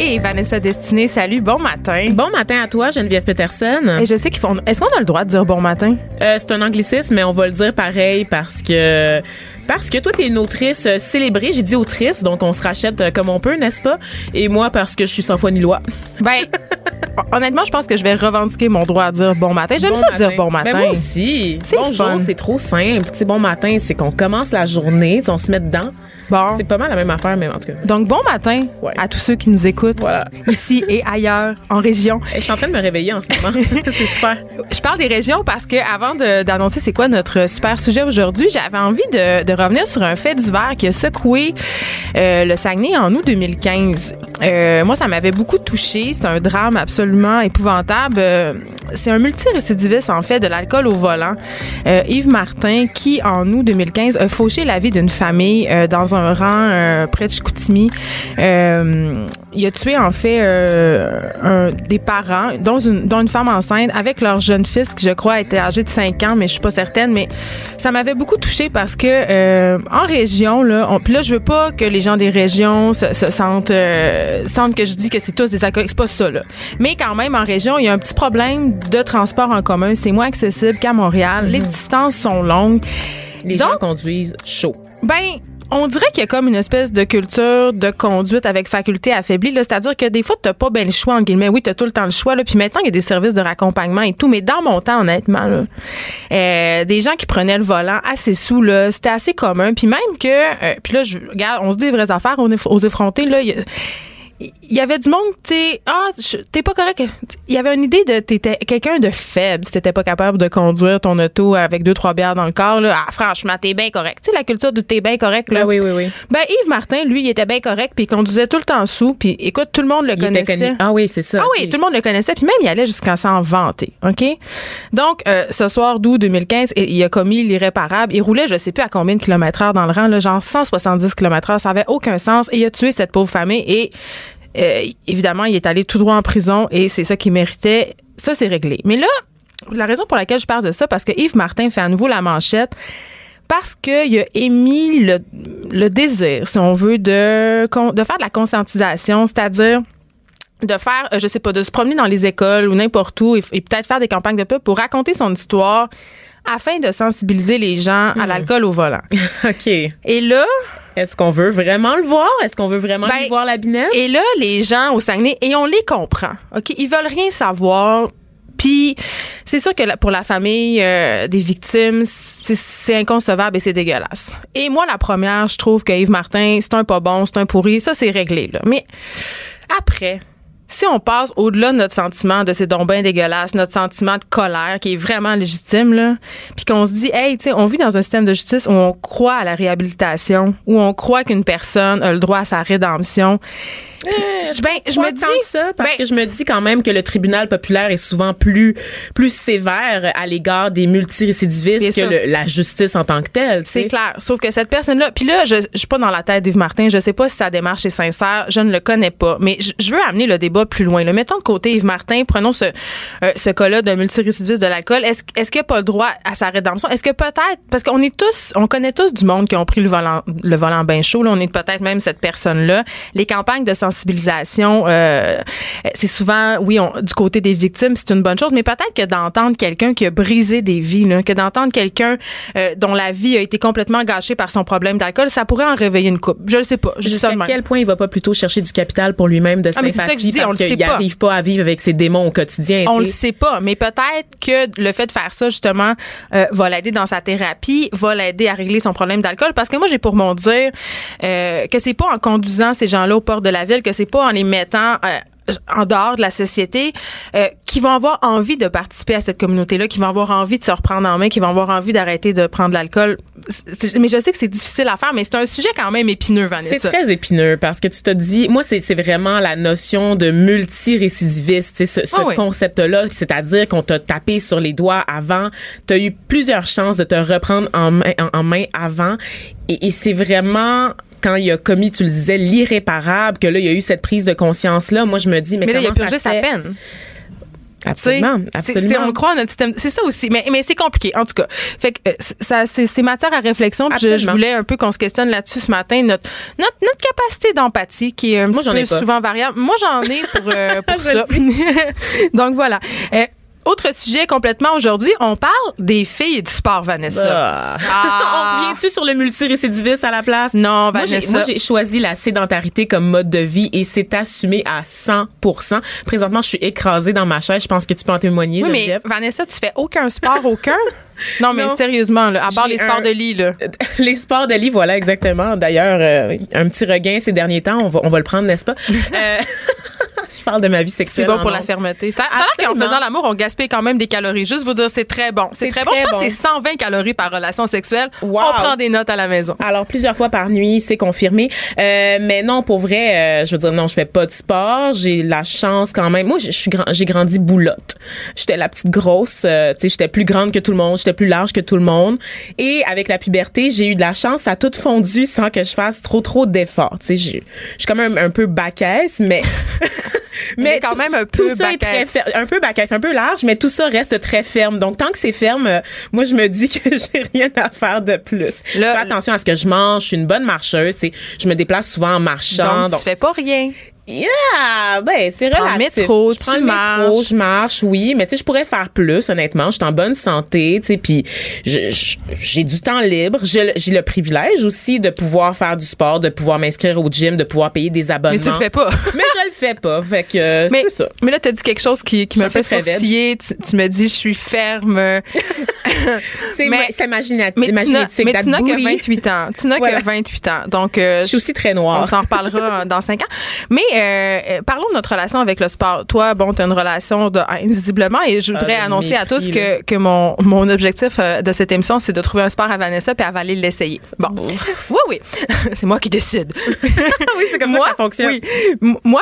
Hey Vanessa Destinée, salut, bon matin. Bon matin à toi, Geneviève Peterson. Et je sais qu'ils font. Est-ce qu'on a le droit de dire bon matin? Euh, c'est un anglicisme, mais on va le dire pareil parce que parce que toi, t'es une autrice euh, célébrée. J'ai dit autrice, donc on se rachète euh, comme on peut, n'est-ce pas? Et moi, parce que je suis sans foi ni loi. Ben, honnêtement, je pense que je vais revendiquer mon droit à dire bon matin. J'aime Bon ça dire bon matin. Ben moi aussi. Bonjour, c'est trop simple. Tu sais, bon matin, c'est qu'on commence la journée, on se met dedans. Bon. C'est pas mal la même affaire, mais en tout cas. Donc, bon matin Ouais. à tous ceux qui nous écoutent Voilà. ici et ailleurs, en région. Je suis en train de me réveiller en ce moment. c'est super. Je parle des régions parce que avant d'annoncer c'est quoi notre super sujet aujourd'hui, j'avais envie de, de revenir sur un fait divers qui a secoué euh, le Saguenay en août 2015. Euh, moi, ça m'avait beaucoup touché. C'est un drame absolument épouvantable. Euh, c'est un multirécidiviste, en fait, de l'alcool au volant. Yves Martin, qui, en août 2015, a fauché la vie d'une famille dans un rang euh, près de Chicoutimi. Euh, il a tué, en fait, euh, un, des parents, dont une, dont une femme enceinte, avec leur jeune fils, qui, je crois, était âgé de 5 ans, mais je suis pas certaine. Mais ça m'avait beaucoup touché parce que en région, là, on, puis là, je veux pas que les gens des régions se, se sentent, sentent que je dis que c'est tous des alcooliques. C'est pas ça, là. Mais quand même, en région, il y a un petit problème de transport en commun. C'est moins accessible qu'à Montréal. Les distances sont longues. Les Donc- gens conduisent chaud. Ben, on dirait qu'il y a comme une espèce de culture de conduite avec faculté affaiblie. C'est-à-dire que des fois, t'as pas bien le choix, en guillemets. Oui, t'as tout le temps le choix. Là. Puis maintenant, il y a des services de raccompagnement et tout. Mais dans mon temps, honnêtement, là, euh, des gens qui prenaient le volant assez sous, c'était assez commun. Puis même que... euh, puis là, je, regarde, on se dit les vraies affaires est- aux effrontés. Là, il y avait du monde, tu sais, ah, t'es pas correct. Il y avait une idée de t'étais quelqu'un de faible si t'étais pas capable de conduire ton auto avec deux trois bières dans le corps là. Ah, franchement, t'es bien correct. Tu sais la culture de t'es bien correct là. Ah oui, oui, oui. Ben Yves Martin, lui, il était bien correct puis il conduisait tout le temps sous puis écoute, tout le monde le Il était connaissait. connu. Ah oui, c'est ça. Ah oui, tout le monde le connaissait, puis même il allait jusqu'à s'en vanter, OK? Donc, euh, ce soir d'août 2015, il a commis l'irréparable. Il roulait, je sais plus à combien de kilomètres heure dans le rang, là, genre 170 kilomètres heure, ça avait aucun sens, et il a tué cette pauvre famille, et euh, évidemment, il est allé tout droit en prison, et c'est ça qu'il méritait. Ça, c'est réglé. Mais là, la raison pour laquelle je parle de ça, parce que Yves Martin fait à nouveau la manchette, parce qu'il a émis le, le désir, si on veut, de, faire de la conscientisation, c'est-à-dire de faire, euh, je sais pas, de se promener dans les écoles ou n'importe où et, et peut-être faire des campagnes de pub pour raconter son histoire afin de sensibiliser les gens à l'alcool au volant. OK. Et là, Est-ce qu'on veut vraiment le voir? Est-ce qu'on veut vraiment Ben, voir la binette? et là, les gens au Saguenay, et on les comprend, OK? Ils veulent rien savoir. Puis, c'est sûr que pour la famille euh, des victimes, c'est c'est inconcevable et c'est dégueulasse. Et moi, la première, je trouve que Yves Martin, c'est un pas bon, c'est un pourri. Ça, c'est réglé, là. Mais après, si on passe au-delà de notre sentiment de ces dons bien dégueulasses, notre sentiment de colère qui est vraiment légitime, là, puis qu'on se dit, hey, tu sais, on vit dans un système de justice où on croit à la réhabilitation, où on croit qu'une personne a le droit à sa rédemption. Puis, je- ben, je me tant dis que ça parce ben, que je me dis quand même que le tribunal populaire est souvent plus plus sévère à l'égard des multirécidivistes que le- la justice en tant que telle. C'est clair. Sauf que cette personne-là, puis là, je, je suis pas dans la tête d'Yves Martin. Je sais pas si sa démarche est sincère. Je ne le connais pas. Mais je, je veux amener le débat plus loin. Là. Mettons de côté Yves Martin. Prenons ce, euh, ce cas-là d'un multirécidiviste de l'alcool. Est-ce, est-ce qu'il a pas le droit à sa rédemption? Est-ce que peut-être, parce qu'on est tous, on connaît tous du monde qui ont pris le volant, le volant bien chaud. Là. On est peut-être même cette personne-là. Les campagnes de sensibilisation euh, c'est souvent, oui, on, du côté des victimes, c'est une bonne chose, mais peut-être que d'entendre quelqu'un qui a brisé des vies, là, que d'entendre quelqu'un euh, dont la vie a été complètement gâchée par son problème d'alcool, ça pourrait en réveiller une coupe. Je le sais pas. Jusqu'à quel point il va pas plutôt chercher du capital pour lui-même de Ah, ça que sympathie dis, parce le sait qu'il pas. arrive pas à vivre avec ses démons au quotidien. On tu le sait pas, mais peut-être que le fait de faire ça, justement, euh, va l'aider dans sa thérapie, va l'aider à régler son problème d'alcool. Parce que moi, j'ai pour mon dire euh, que c'est pas en conduisant ces gens-là au port de la ville, que c'est pas en les mettant euh, en dehors de la société, euh, qui vont avoir envie de participer à cette communauté-là, qui vont avoir envie de se reprendre en main, qui vont avoir envie d'arrêter de prendre de l'alcool. C'est- Mais je sais que c'est difficile à faire, mais c'est un sujet quand même épineux, C'est Vanessa. très épineux parce que tu te dis, moi, c'est c'est vraiment la notion de multirécidiviste, ce, ce Ah oui. concept-là, c'est-à-dire qu'on t'a tapé sur les doigts avant, tu as eu plusieurs chances de te reprendre en main, en, en main avant, et, et c'est vraiment quand il a commis, tu le disais, l'irréparable, que là, il y a eu cette prise de conscience-là. Moi, je me dis, mais, Mais là, il a comment purgé ça sa fait? peine. Absolument, C'est- c'est- absolument. on croit en notre système. C'est ça aussi. Mais, mais c'est compliqué, en tout cas. Fait que euh, ça, c'est, matière à réflexion. Puis je, je Absolument. voulais un peu qu'on se questionne là-dessus ce matin. Notre, notre, notre capacité d'empathie qui est un Moi, petit j'en ai peu souvent variable. Moi, j'en ai pour, euh, pour ça. Donc voilà. Euh, autre sujet complètement aujourd'hui, on parle des filles et du sport, Vanessa. Ah. Ah. On revient-tu sur le multirécidiviste à la place? Non, Vanessa. moi, j'ai choisi la sédentarité comme mode de vie et c'est assumé à 100% Présentement, je suis écrasée dans ma chaise. Je pense que tu peux en témoigner, oui, mais. Vanessa, tu fais aucun sport, aucun? Non, mais Non. sérieusement, là, à part les sports un- de lit, là. Les sports de lit, voilà, exactement. D'ailleurs, euh, un petit regain ces derniers temps. On va, on va le prendre, n'est-ce pas? Euh, parle de ma vie C'est sexuelle. bon en pour la fermeté. Ça, ça a l'air qu'en faisant l'amour, on gaspille quand même des calories. Juste vous dire, c'est très bon. C'est C'est très, bon. Je pense bon. que c'est 120 calories par relation sexuelle. Wow. On prend des notes à la maison. Alors plusieurs fois par nuit, c'est confirmé. Euh, mais non, pour vrai, euh, je veux dire non, je fais pas de sport. J'ai la chance quand même. Moi, grand, j'ai grandi boulotte. J'étais la petite grosse. euh, tu sais, j'étais plus grande que tout le monde. J'étais plus large que tout le monde. Et avec la puberté, j'ai eu de la chance. Ça a tout fondu sans que je fasse trop trop d'efforts. Tu sais, je je suis quand même un peu bacaisse, mais. Mais quand tout- même un peu tout ça est très un peu bacaisse, un peu large, mais tout ça reste très ferme. Donc tant que c'est ferme, euh, moi je me dis que j'ai rien à faire de plus. Je fais attention à ce que je mange. Je suis une bonne marcheuse. C'est, je me déplace souvent en marchant. Donc, tu fais pas rien. Yeah, ben c'est le relatif. métro, je prends le métro, je marche, oui, mais tu sais, je pourrais faire plus. Honnêtement, je suis en bonne santé, tu sais, puis j'ai du temps libre. J'ai le privilège aussi de pouvoir faire du sport, de pouvoir m'inscrire au gym, de pouvoir payer des abonnements. Mais tu le fais pas. mais je le fais pas. Fait que euh, c'est ça. mais là, tu as dit quelque chose qui, me fait sourciller. Tu, tu me dis, je suis ferme. C'est Mais- ma- c'est imagina- Mais tu n'as que booty. 28 ans. Tu n'as Voilà. que 28 ans. Donc, euh, Je suis aussi très On noire. s'en reparlera dans cinq ans. Mais euh, euh, parlons de notre relation avec le sport. Toi, bon, tu as une relation de invisiblement et je voudrais Ah, de annoncer à tous que, que mon, mon objectif euh, de cette émission, c'est de trouver un sport à Vanessa puis elle va aller l'essayer. Bon. Oui, oui. c'est moi qui décide. oui, c'est comme ça que ça fonctionne. Oui. Moi,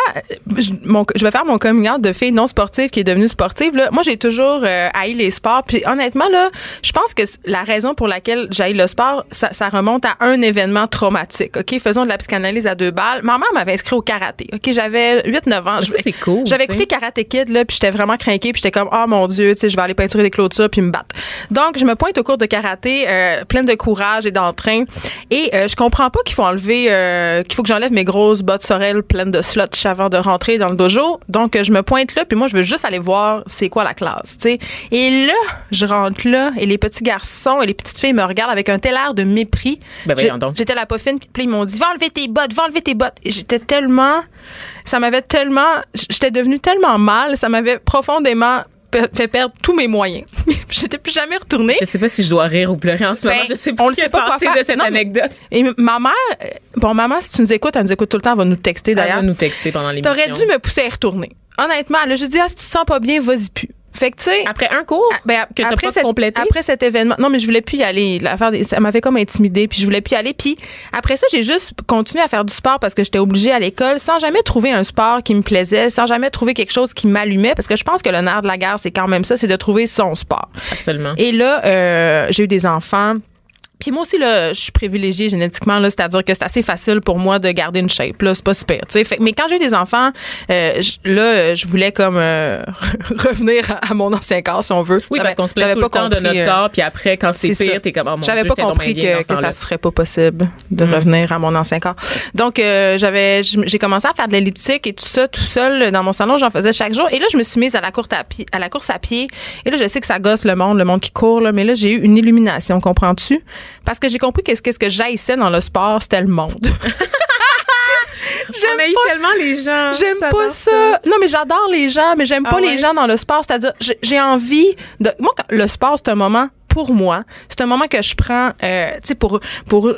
je, mon- je vais faire mon coming out de fille non sportive qui est devenue sportive. Là. Moi, j'ai toujours euh, haï les sports. Puis honnêtement, là, je pense que la raison pour laquelle j'haïs le sport, ça, ça remonte à un événement traumatique. OK? Faisons de la psychanalyse à deux balles. Ma mère m'avait inscrit au karaté. OK? J'avais 8-9 ans. Ça, c'est cool, J'avais écouté Karate Kid, là, puis j'étais vraiment craquée, puis j'étais comme, oh mon Dieu, tu sais, je vais aller peinturer des clôtures puis me battre. Donc, je me pointe au cours de karaté, euh, pleine de courage et d'entrain. Et euh, je comprends pas qu'il faut enlever, euh, qu'il faut que j'enlève mes grosses bottes sorel pleines de slots avant de rentrer dans le dojo. Donc, euh, je me pointe là, puis moi, je veux juste aller voir c'est quoi la classe, tu sais. Et là, je rentre là, et les petits garçons et les petites filles me regardent avec un tel air de mépris. Ben. J'étais la poffine, puis ils m'ont dit, va enlever tes bottes, va enlever tes bottes. J'étais tellement, ça m'avait tellement, j'étais devenue tellement mal, ça m'avait profondément fait perdre tous mes moyens. J'étais plus jamais retournée. Je sais pas si je dois rire ou pleurer en ce moment. Ben, Je sais on pas le que sait pas quoi penser faire. de cette Non, mais- anecdote. Et ma mère, euh, bon, maman, si tu nous écoutes, elle nous écoute tout le temps, elle va nous texter Elle va d'ailleurs. nous texter pendant l'émission. T'aurais dû me pousser à y retourner. Honnêtement, elle a juste dit, ah, si tu te sens pas bien, vas-y plus. Fait que, tu sais. Après un cours ben, que t'as après pas cette- complété? Après cet événement, non, mais je voulais plus y aller. L'affaire des- ça m'avait comme intimidée, puis je voulais plus y aller. Puis après ça, j'ai juste continué à faire du sport parce que j'étais obligée à l'école, sans jamais trouver un sport qui me plaisait, sans jamais trouver quelque chose qui m'allumait, parce que je pense que le nerf de la guerre, c'est quand même ça, c'est de trouver son sport. Absolument. Et là, euh, j'ai eu des enfants. Puis moi aussi, là, je suis privilégiée génétiquement, là, c'est-à-dire que c'est assez facile pour moi de garder une shape, là, c'est pas super, tu sais. Mais quand j'ai eu des enfants, euh, là, je voulais comme euh, revenir à, à mon ancien corps, si on veut. Oui, parce qu'on se plaît j'avais tout le pas temps de notre euh, corps, puis après, quand c'est pire, t'es comme, oh mon J'avais pas compris que, ça serait pas possible de revenir à mon ancien corps. Donc euh, j'avais j'ai commencé à faire de l'elliptique et tout ça tout seul dans mon salon, j'en faisais chaque jour et là je me suis mise à la course à pied à la course à pied et là je sais que ça gosse le monde, le monde qui court là, mais là j'ai eu une illumination, comprends-tu? Parce que j'ai compris qu'est-ce qu'est-ce que j'haïssais dans le sport, c'était le monde. On haït tellement les gens. J'aime pas ça. Non, mais j'adore les gens, mais j'aime Ah pas ouais? les gens dans le sport. C'est-à-dire, j'ai- j'ai envie de. Moi, quand- le sport, c'est un moment pour moi. C'est un moment que je prends, euh, tu sais, pour pour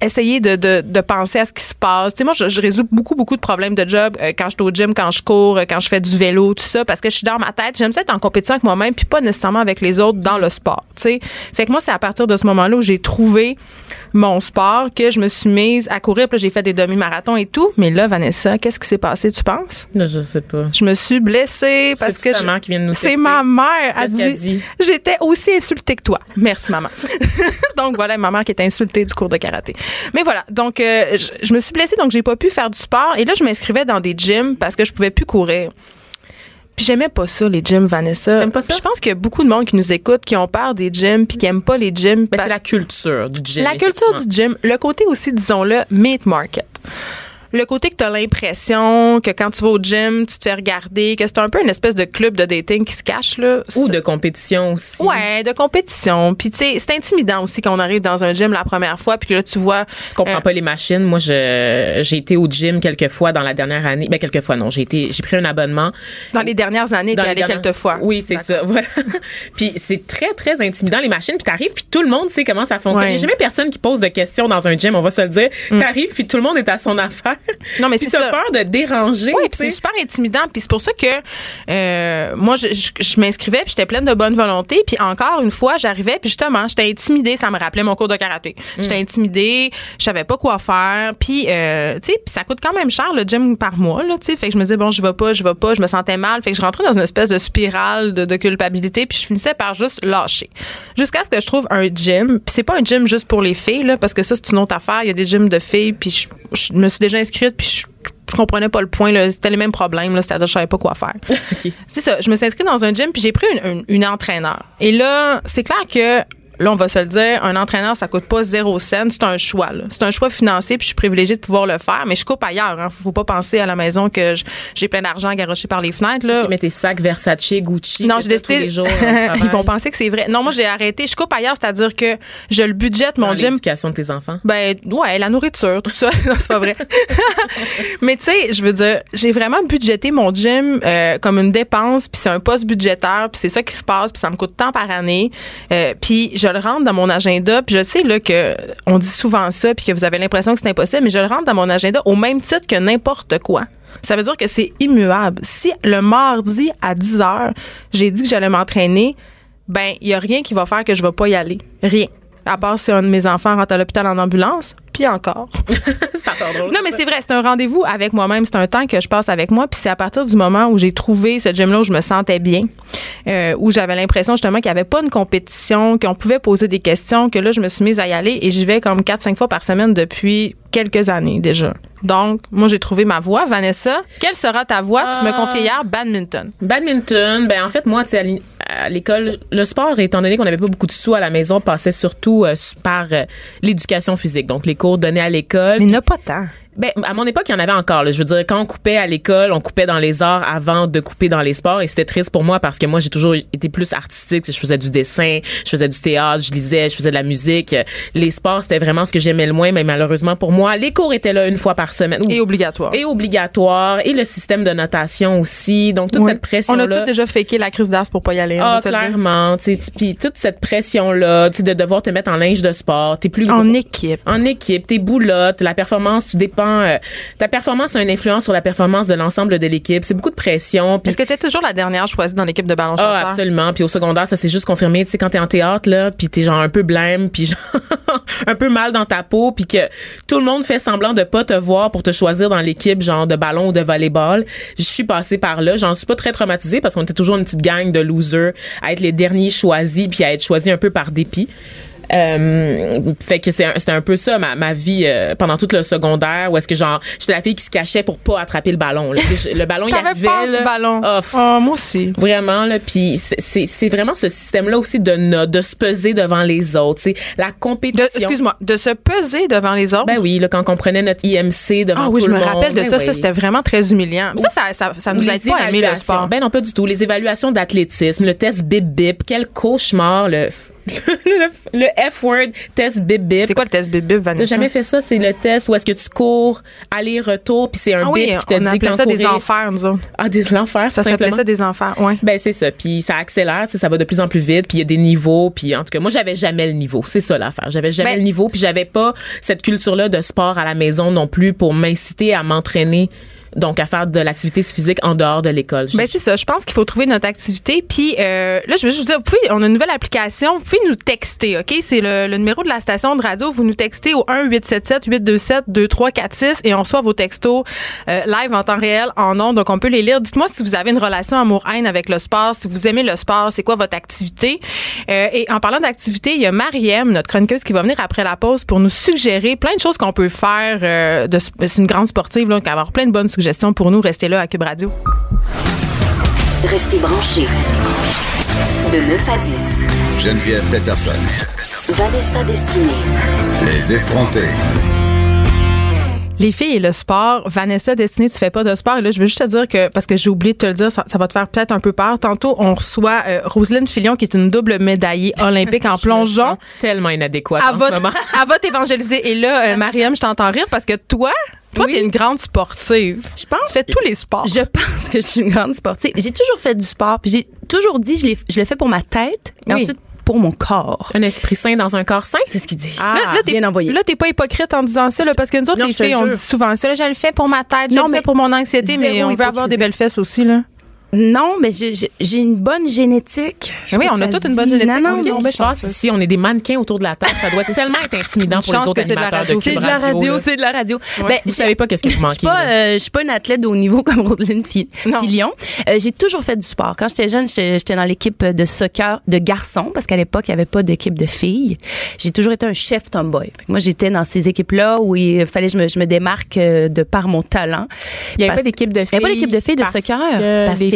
essayer de, de, de penser à ce qui se passe. Tu sais, moi, je, je résous beaucoup, beaucoup de problèmes de job euh, quand je suis au gym, quand je cours, euh, quand je fais du vélo, tout ça, parce que je suis dans ma tête. J'aime ça être en compétition avec moi-même, puis pas nécessairement avec les autres dans le sport. Tu sais, fait que moi, c'est à partir de ce moment-là où j'ai trouvé mon sport que je me suis mise à courir. Puis j'ai fait des demi-marathons et tout. Mais là, Vanessa, qu'est-ce qui s'est passé, tu penses? Je sais pas. Je me suis blessée parce que je- mère qui vient de nous c'est ma mère qu'elle dit, dit? j'étais aussi insultée que toi. Merci maman. donc voilà ma mère qui était insultée du cours de karaté. Mais voilà, donc euh, je, je me suis blessée donc j'ai pas pu faire du sport et là je m'inscrivais dans des gyms parce que je pouvais plus courir. Puis j'aimais pas ça les gyms Vanessa. T'aimes pas ça? Je pense qu'il y a beaucoup de monde qui nous écoute qui ont peur des gyms puis qui aiment pas les gyms. Ben, c'est la culture du gym. la culture du gym, le côté aussi, disons-le, meat market. Le côté que tu as l'impression que quand tu vas au gym, tu te fais regarder, que c'est un peu une espèce de club de dating qui se cache. Là. Ou de compétition aussi. Ouais, de compétition. Puis, tu sais, c'est intimidant aussi quand on arrive dans un gym la première fois, puis là, tu vois. Tu comprends euh, pas les machines. Moi, je, j'ai été au gym quelques fois dans la dernière année. Ben, quelques fois, non. J'ai été, j'ai pris un abonnement. Dans les dernières années, t'es les allé dernières- quelques fois. Oui, c'est ça. Voilà. puis c'est très, très intimidant, les machines. Puis t'arrives, puis tout le monde sait comment ça fonctionne. Il n'y a jamais personne qui pose de questions dans un gym, on va se le dire. T'arrives, puis tout le monde est à son affaire. Non, mais c'est ça. peur de déranger. Oui, puis c'est super intimidant. Puis c'est pour ça que euh, moi, je, je, je m'inscrivais, puis j'étais pleine de bonne volonté. Puis encore une fois, j'arrivais, puis justement, j'étais intimidée. Ça me rappelait mon cours de karaté. J'étais intimidée, je savais pas quoi faire. Puis, euh, tu sais, puis ça coûte quand même cher le gym par mois, là, tu sais. Fait que je me disais, bon, je vais pas, je vais pas, je me sentais mal. Fait que je rentrais dans une espèce de spirale de, de culpabilité, puis je finissais par juste lâcher. Jusqu'à ce que je trouve un gym. Puis c'est pas un gym juste pour les filles, là, parce que ça, c'est une autre affaire. Il y a des gyms de filles, puis je, je me suis déjà inscrite, puis je, je comprenais pas le point. là. C'était les mêmes problèmes, là, c'est-à-dire je savais pas quoi faire. C'est ça. Je me suis inscrite dans un gym puis j'ai pris une, une, une entraîneur. Et là, c'est clair que là, on va se le dire, un entraîneur, ça coûte pas zéro cent. C'est un choix. C'est un choix financier puis je suis privilégiée de pouvoir le faire. Mais je coupe ailleurs. Hein. Faut pas penser à la maison que j'ai plein d'argent garoché par les fenêtres. Là. Tu mets tes sacs Versace, Gucci. Non, j'ai décidé. tous les jours. Ils vont penser que c'est vrai. Non, moi, j'ai arrêté. Je coupe ailleurs, c'est-à-dire que je le budgète, mon Dans gym, l'éducation de tes enfants. ben ouais, la nourriture, tout ça, non, c'est pas vrai. Mais tu sais, je veux dire, j'ai vraiment budgété mon gym euh, comme une dépense, puis c'est un poste budgétaire, puis c'est ça qui se passe, puis ça me coûte tant par année. Euh, puis je le rentre dans mon agenda, puis je sais là que on dit souvent ça, puis que vous avez l'impression que c'est impossible, mais je le rentre dans mon agenda au même titre que n'importe quoi. Ça veut dire que c'est immuable. Si le mardi à 10 heures, j'ai dit que j'allais m'entraîner, ben il y a rien qui va faire que je vais pas y aller. Rien. À part si un de mes enfants rentre à l'hôpital en ambulance, puis encore. c'est encore drôle. Non, mais c'est vrai, c'est un rendez-vous avec moi-même. C'est un temps que je passe avec moi. Puis c'est à partir du moment où j'ai trouvé ce gym-là où je me sentais bien, euh, où j'avais l'impression justement qu'il n'y avait pas une compétition, qu'on pouvait poser des questions, que là, je me suis mise à y aller et j'y vais comme 4-5 fois par semaine depuis quelques années déjà. Donc, moi, j'ai trouvé ma voie. Vanessa, quelle sera ta voie? Tu me Ah. confiais hier badminton. Badminton, ben en fait moi tu sais à l'école le sport étant donné qu'on n'avait pas beaucoup de sous à la maison passait surtout euh, par euh, l'éducation physique donc les cours donnés à l'école. Mais il n'y en a pas tant. Ben, à mon époque, il y en avait encore. là. Je veux dire, quand on coupait à l'école, on coupait dans les arts avant de couper dans les sports. Et c'était triste pour moi parce que moi, j'ai toujours été plus artistique. Je faisais du dessin, je faisais du théâtre, je lisais, je faisais de la musique. Les sports, c'était vraiment ce que j'aimais le moins. Mais malheureusement pour moi, les cours étaient là une fois par semaine. Et obligatoire. Et obligatoire. Et le système de notation aussi. Donc, toute Oui. cette pression-là. On a tous déjà faké la crise d'as pour pas y aller. Ah, clairement. Puis toute cette pression-là, tu sais, de devoir te mettre en linge de sport. T'es plus En équipe. en équipe, tes boulottes, la performance, tu dépends. Euh, ta performance a une influence sur la performance de l'ensemble de l'équipe. C'est beaucoup de pression. Est-ce que tu toujours la dernière choisie dans l'équipe de ballon ah, absolument. Puis au secondaire, ça s'est juste confirmé. Tu sais, quand t'es en théâtre là, puis t'es genre un peu blême, puis genre un peu mal dans ta peau, puis que tout le monde fait semblant de pas te voir pour te choisir dans l'équipe genre de ballon ou de volleyball. Je suis passée par là. J'en suis pas très traumatisée parce qu'on était toujours une petite gang de losers à être les derniers choisis puis à être choisis un peu par dépit. Euh, fait que un- c'était un peu ça ma, ma vie euh, pendant tout le secondaire où est-ce que genre j'étais la fille qui se cachait pour pas attraper le ballon. là. Je- le ballon il arrivait peur là. du ballon. Pff, Ah, moi aussi. Vraiment là, puis c'est- vraiment ce système-là aussi de notes, de se peser devant les autres, c'est la compétition. Excuse-moi, de se peser devant les autres? Ben oui, là, quand on prenait notre IMC devant Ah oui, tout je le me monde. rappelle de ben ça. oui. Ça, c'était vraiment très humiliant. Ça, ça, ça, ça nous les pas à aimer le sport. Ben non, pas du tout. Les évaluations d'athlétisme, le test bip bip, quel cauchemar le le, F-word test bip bip. C'est quoi le test bip bip, Vanessa? T'as jamais fait ça, c'est le test où est-ce que tu cours aller-retour puis c'est un Ah oui, bip qui te on dit appelait ça des courir. enfers, nous autres. Ah des l'enfer, Ça s'appelait ça des enfers, ouais. Ben c'est ça, puis ça accélère, ça va de plus en plus vite, puis il y a des niveaux, puis en tout cas moi j'avais jamais le niveau, c'est ça l'affaire, j'avais jamais Ben- le niveau, puis j'avais pas cette culture là de sport à la maison non plus pour m'inciter à m'entraîner donc à faire de l'activité physique en dehors de l'école. Ben c'est ça. Je pense qu'il faut trouver notre activité. Puis euh, là, je veux juste vous dire, vous pouvez, on a une nouvelle application. Vous pouvez nous texter, ok? C'est le, le numéro de la station de radio. Vous nous textez au 1 877 827 2346 et on reçoit vos textos euh, live en temps réel, en ondes. Donc on peut les lire. Dites-moi si vous avez une relation amour-haine avec le sport, si vous aimez le sport, c'est quoi votre activité? Euh, Et en parlant d'activité, il y a Mariem, notre chroniqueuse, qui va venir après la pause pour nous suggérer plein de choses qu'on peut faire. euh, de, c'est une grande sportive, là, qui va avoir plein de bonnes suggestions pour nous. Restez là à Cube Radio. Restez branchés. De 9 à 10. Geneviève Peterson. Vanessa Destinée. Les effrontés. Les filles et le sport, Vanessa Destinée, tu fais pas de sport. Et là, je veux juste te dire que, parce que j'ai oublié de te le dire, ça, ça va te faire peut-être un peu peur. Tantôt, on reçoit euh, Roselyne Filion, qui est une double médaillée olympique en plongeon. sens tellement inadéquate Elle en ce moment. va t'évangéliser. Et là, euh, Mariam, je t'entends rire parce que toi, toi, Oui. t'es une grande sportive. Je pense Tu fais tous les sports. Je pense que je suis une grande sportive. J'ai toujours fait du sport, j'ai toujours dit je, l'ai- je le fais pour ma tête et Oui. ensuite pour mon corps. Un esprit sain dans un corps sain? C'est ce qu'il dit. Ah, là, bien envoyé. là, t'es pas hypocrite en disant ça, là, parce que nous autres, Non, les je filles, on dit souvent ça. Là, je le fais pour ma tête, je Non, le fais mais pour mon anxiété, mais on veut avoir des belles fesses aussi, là. Non, mais j'ai- une bonne génétique. Je Oui, on si a toute une bonne génétique. Non, non, Oui, Qu'est-ce non, qui ben, se passe ici? On est des mannequins autour de la table. Ça doit tellement être intimidant pour les autres que c'est de la animateurs de radio. C'est de la radio, de la radio. Ben, Vous savez pas qu'est-ce que vous Je manquez. suis pas, euh, je suis pas une athlète de haut niveau comme Roselyne. Filion. Euh, j'ai toujours fait du sport. Quand j'étais jeune, j'étais dans l'équipe de soccer de garçons parce qu'à l'époque, il y avait pas d'équipe de filles. J'ai toujours été un chef tomboy. Que moi, j'étais dans ces équipes-là où il fallait que je me, je me démarque euh, de par mon talent. Il y avait Parce- pas d'équipe de Il filles. n'y avait pas d'équipe de filles de soccer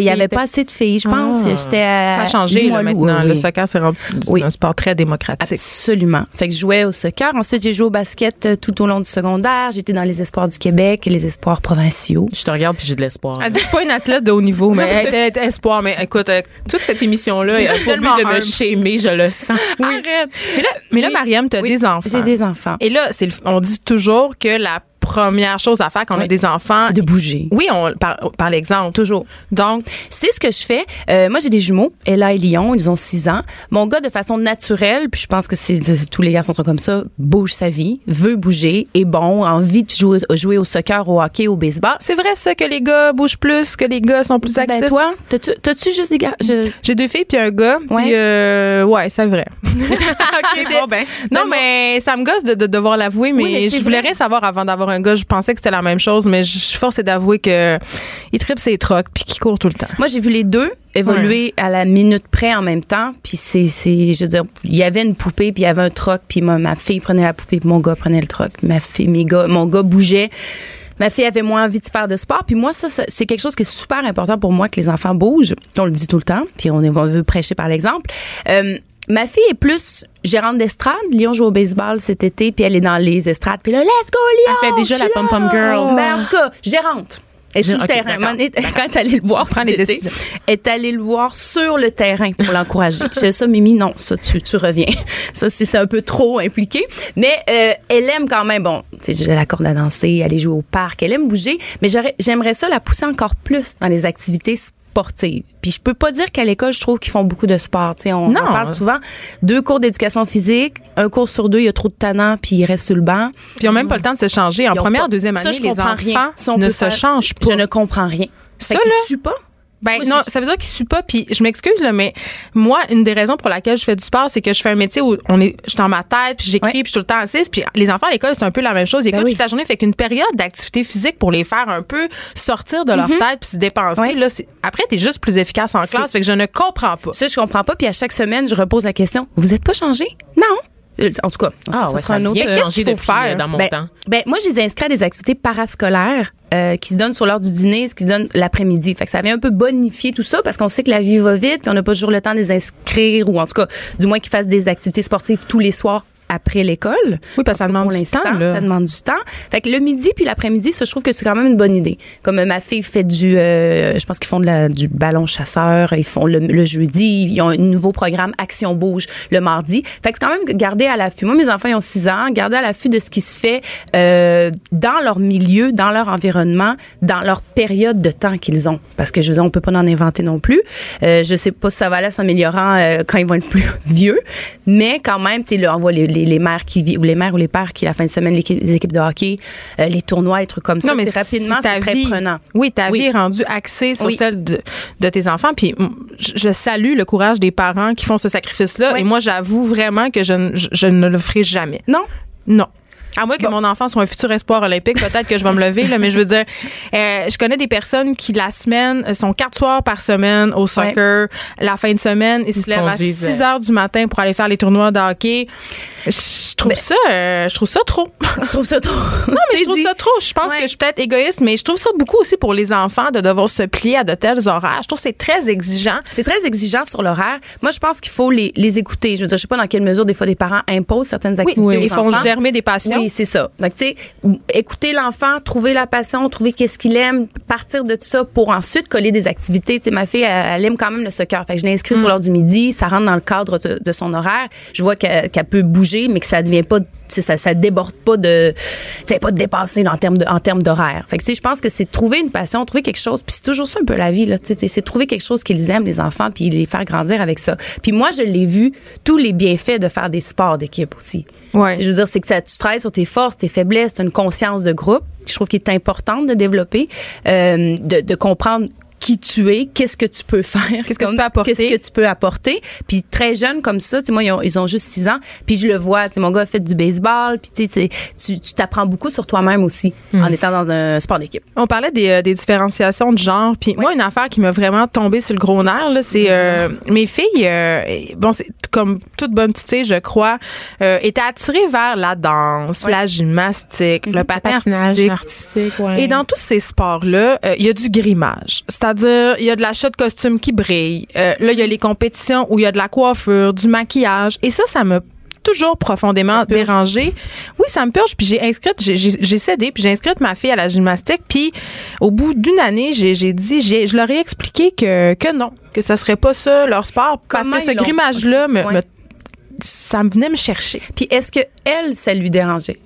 que parce les qu'il y filles avait pas assez de filles, je pense. Ah. J'étais à Ça a changé là, maintenant. oui, Le soccer, c'est rendu Oui. un sport très démocratique. Absolument. Fait que je jouais au soccer. Ensuite, j'ai joué au basket euh, tout au long du secondaire. J'étais dans les espoirs du Québec et les espoirs provinciaux. Je te regarde puis j'ai de l'espoir. Elle dit pas une athlète de haut niveau, mais elle était- espoir. Mais écoute, euh, Toute cette émission-là est pour but tellement de me shamer, je le sens. Arrête. mais là, mais là Mariam, tu as Oui, des enfants. J'ai des enfants. Et là, c'est le- on dit toujours que la première chose à faire quand on a des enfants, C'est de bouger. oui, on par, par l'exemple. Toujours. Donc, C'est ce que je fais. Euh, moi, j'ai des jumeaux, Ella et Lyon, ils ont 6 ans. Mon gars, de façon naturelle, puis je pense que c'est tous les garçons sont comme ça, bouge sa vie, veut bouger, est bon, a envie de jouer, jouer au soccer, au hockey, au baseball. c'est vrai ça que les gars bougent plus, que les gars sont plus actifs. Ben toi, t'as-tu juste des gars? je- J'ai deux filles puis un gars. Ouais. Puis euh, ouais, c'est vrai. OK, bon, ben. Non, mais ça me gosse de, de devoir l'avouer, mais, Oui, mais je voulais rien savoir avant d'avoir un gars. Je pensais que c'était la même chose, mais je suis forcée d'avouer que il tripe ses trocs puis qu'il court tout le temps. Moi, j'ai vu les deux évoluer à la minute près en même temps. Puis c'est, c'est, je veux dire, il y avait une poupée, puis il y avait un troc, puis ma, ma fille prenait la poupée, puis mon gars prenait le troc. Ma fille, mes gars, mon gars bougeait. Ma fille avait moins envie de faire de sport. Puis moi, ça, ça, c'est quelque chose qui est super important pour moi que les enfants bougent. On le dit tout le temps. Puis on, est, on veut prêcher par l'exemple. Euh, ma fille est plus gérante d'estrade. Lyon joue au baseball cet été, puis elle est dans les estrades. Puis là, let's go, Lyon! Elle fait déjà la pom-pom girl. Ben, en tout cas, gérante. Elle est sur le terrain. Quand elle est allée le voir, Prends cet les décisions. elle est allée le voir sur le terrain pour l'encourager. Dit ça, Mimi, non, ça, tu, tu reviens. Ça, c'est c'est un peu trop impliqué. Mais euh, elle aime quand même, bon, tu sais, j'ai la corde à danser, aller jouer au parc, elle aime bouger, mais j'aimerais ça la pousser encore plus dans les activités sportives. Puis je peux pas dire qu'à l'école, je trouve qu'ils font beaucoup de sport. Tu sais, on Non. en parle souvent. Deux cours d'éducation physique, un cours sur deux, il y a trop de tannants, puis ils restent sur le banc. Puis ils ont même pas le temps de se changer. En première, pas- deuxième Ça, année, je les enfants rien. Si on ne se faire- changent pas. Je ne comprends rien. Ça, Fait là, suent pas? Ben Moi, non, ça veut dire qu'il suit pas. Puis je m'excuse là, mais moi, une des raisons pour laquelle je fais du sport, c'est que je fais un métier où on est, je suis dans ma tête, puis j'écris, Ouais. puis je suis tout le temps assise. Puis les enfants à l'école, c'est un peu la même chose. Ils Ben écoutent oui. toute la journée, fait qu'une période d'activité physique pour les faire un peu sortir de leur tête puis se dépenser. Ouais. Là, après, t'es juste plus efficace en classe. Fait que je ne comprends pas. Ça, je comprends pas. Puis à chaque semaine, je repose la question Vous êtes pas changé Non. Euh, En tout cas, Ah ça, ouais, sera ça a un autre. bien euh, qu'il faut faire? dans mon ben, temps. ben, moi, je les inscris à des activités parascolaires euh, qui se donnent sur l'heure du dîner, ce qui se donne l'après-midi. Fait que ça vient un peu bonifier tout ça parce qu'on sait que la vie va vite, puis on n'a pas toujours le temps de les inscrire ou en tout cas, du moins qu'ils fassent des activités sportives tous les soirs après l'école. Oui, parce que ça demande pour du l'instant, temps, là. ça demande du temps. Fait que le midi puis l'après-midi, ça, je trouve que c'est quand même une bonne idée. Comme euh, ma fille fait du, euh, je pense qu'ils font de la, du ballon chasseur, ils font le, le jeudi, ils ont un nouveau programme Action Bouge le mardi. Fait que c'est quand même garder à l'affût. Moi, mes enfants, ils ont 6 ans, garder à l'affût de ce qui se fait euh, dans leur milieu, dans leur environnement, dans leur période de temps qu'ils ont. Parce que je veux dire, on peut pas en inventer non plus. Euh, je sais pas si ça va aller s'améliorant euh, quand ils vont être plus vieux, mais quand même, tu sais, là, on voit les, les, les mères qui vivent, ou les mères ou les pères qui, la fin de semaine, les équipes de hockey, euh, les tournois, les trucs comme ça. Non, mais tu sais, rapidement, si c'est très vie- prenant. Oui, ta Oui. vie est rendue axée sur Oui. celle de, de tes enfants. Puis je salue le courage des parents qui font ce sacrifice-là. Oui. Et moi, j'avoue vraiment que je, ne- je, je ne le ferai jamais. Non? Non. À moins que mon enfant soit un futur espoir olympique, peut-être que je vais me lever, là, mais je veux dire, euh, je connais des personnes qui, la semaine, euh, sont quatre soirs par semaine au soccer. La fin de semaine, ils se lèvent à conduisent, 6 heures du matin pour aller faire les tournois de hockey. Je trouve ça, euh, je trouve ça trop. Je trouve ça trop? Non, mais je trouve ça trop. Je pense Ouais. que je suis peut-être égoïste, mais je trouve ça beaucoup aussi pour les enfants de devoir se plier à de tels horaires. Je trouve que c'est très exigeant. C'est très exigeant sur l'horaire. Moi, je pense qu'il faut les, les écouter. Je veux dire, je sais pas dans quelle mesure des fois des parents imposent certaines Oui, activités aux ils font germer des passions. Oui, c'est ça. Donc, tu sais, écouter l'enfant, trouver la passion, trouver qu'est-ce qu'il aime, partir de tout ça pour ensuite coller des activités. Tu sais, ma fille, elle, elle aime quand même le soccer. Fait que je l'ai inscrit Mm. sur l'heure du midi. Ça rentre dans le cadre de, de son horaire. Je vois qu'elle peut bouger, mais que ça devient pas, ça, ça déborde pas de, c'est pas de dépasser en termes de, en termes d'horaire. Fait que, tu sais, je pense que c'est trouver une passion, trouver quelque chose. Puis c'est toujours ça un peu la vie, là. Tu sais, c'est trouver quelque chose qu'ils aiment, les enfants, puis les faire grandir avec ça. Puis moi, je l'ai vu, tous les bienfaits de faire des sports d'équipe aussi. Ouais. Je veux dire, c'est que ça, tu travailles sur tes forces, tes faiblesses, as une conscience de groupe. Je trouve qu'il est important de développer, euh, de, de comprendre qui tu es, qu'est-ce que tu peux faire, Qu'est-ce que tu peux apporter? qu'est-ce que tu peux apporter. Puis très jeune comme ça, tu sais, moi ils ont, ils ont juste 6 ans, puis je le vois, tu sais, mon gars a fait du baseball, puis tu sais, tu t'apprends beaucoup sur toi-même aussi Mm. en étant dans un sport d'équipe. On parlait des, euh, des différenciations de genre. Puis moi, une affaire qui m'a vraiment tombé sur le gros nerf, là, c'est euh, mes filles, euh, bon, c'est comme toute bonne petite fille, je crois, euh, étaient attirées vers la danse, la gymnastique, le patin artistique. artistique, ouais. Et dans tous ces sports-là, euh, il y a du grimage. C'est-à-dire, il y a de l'achat de costumes qui brillent. Euh, là, il y a les compétitions où il y a de la coiffure, du maquillage. Et ça, ça m'a toujours profondément dérangé. Oui, ça me purge. Puis j'ai inscrite, j'ai- cédé, puis j'ai inscrite ma fille à la gymnastique. Puis au bout d'une année, j'ai dit, je leur ai expliqué que, que non, que ça serait pas ça leur sport. Parce que ce grimage-là, me, Ouais. me- ça me venait me chercher. Puis est-ce que elle, ça lui dérangeait?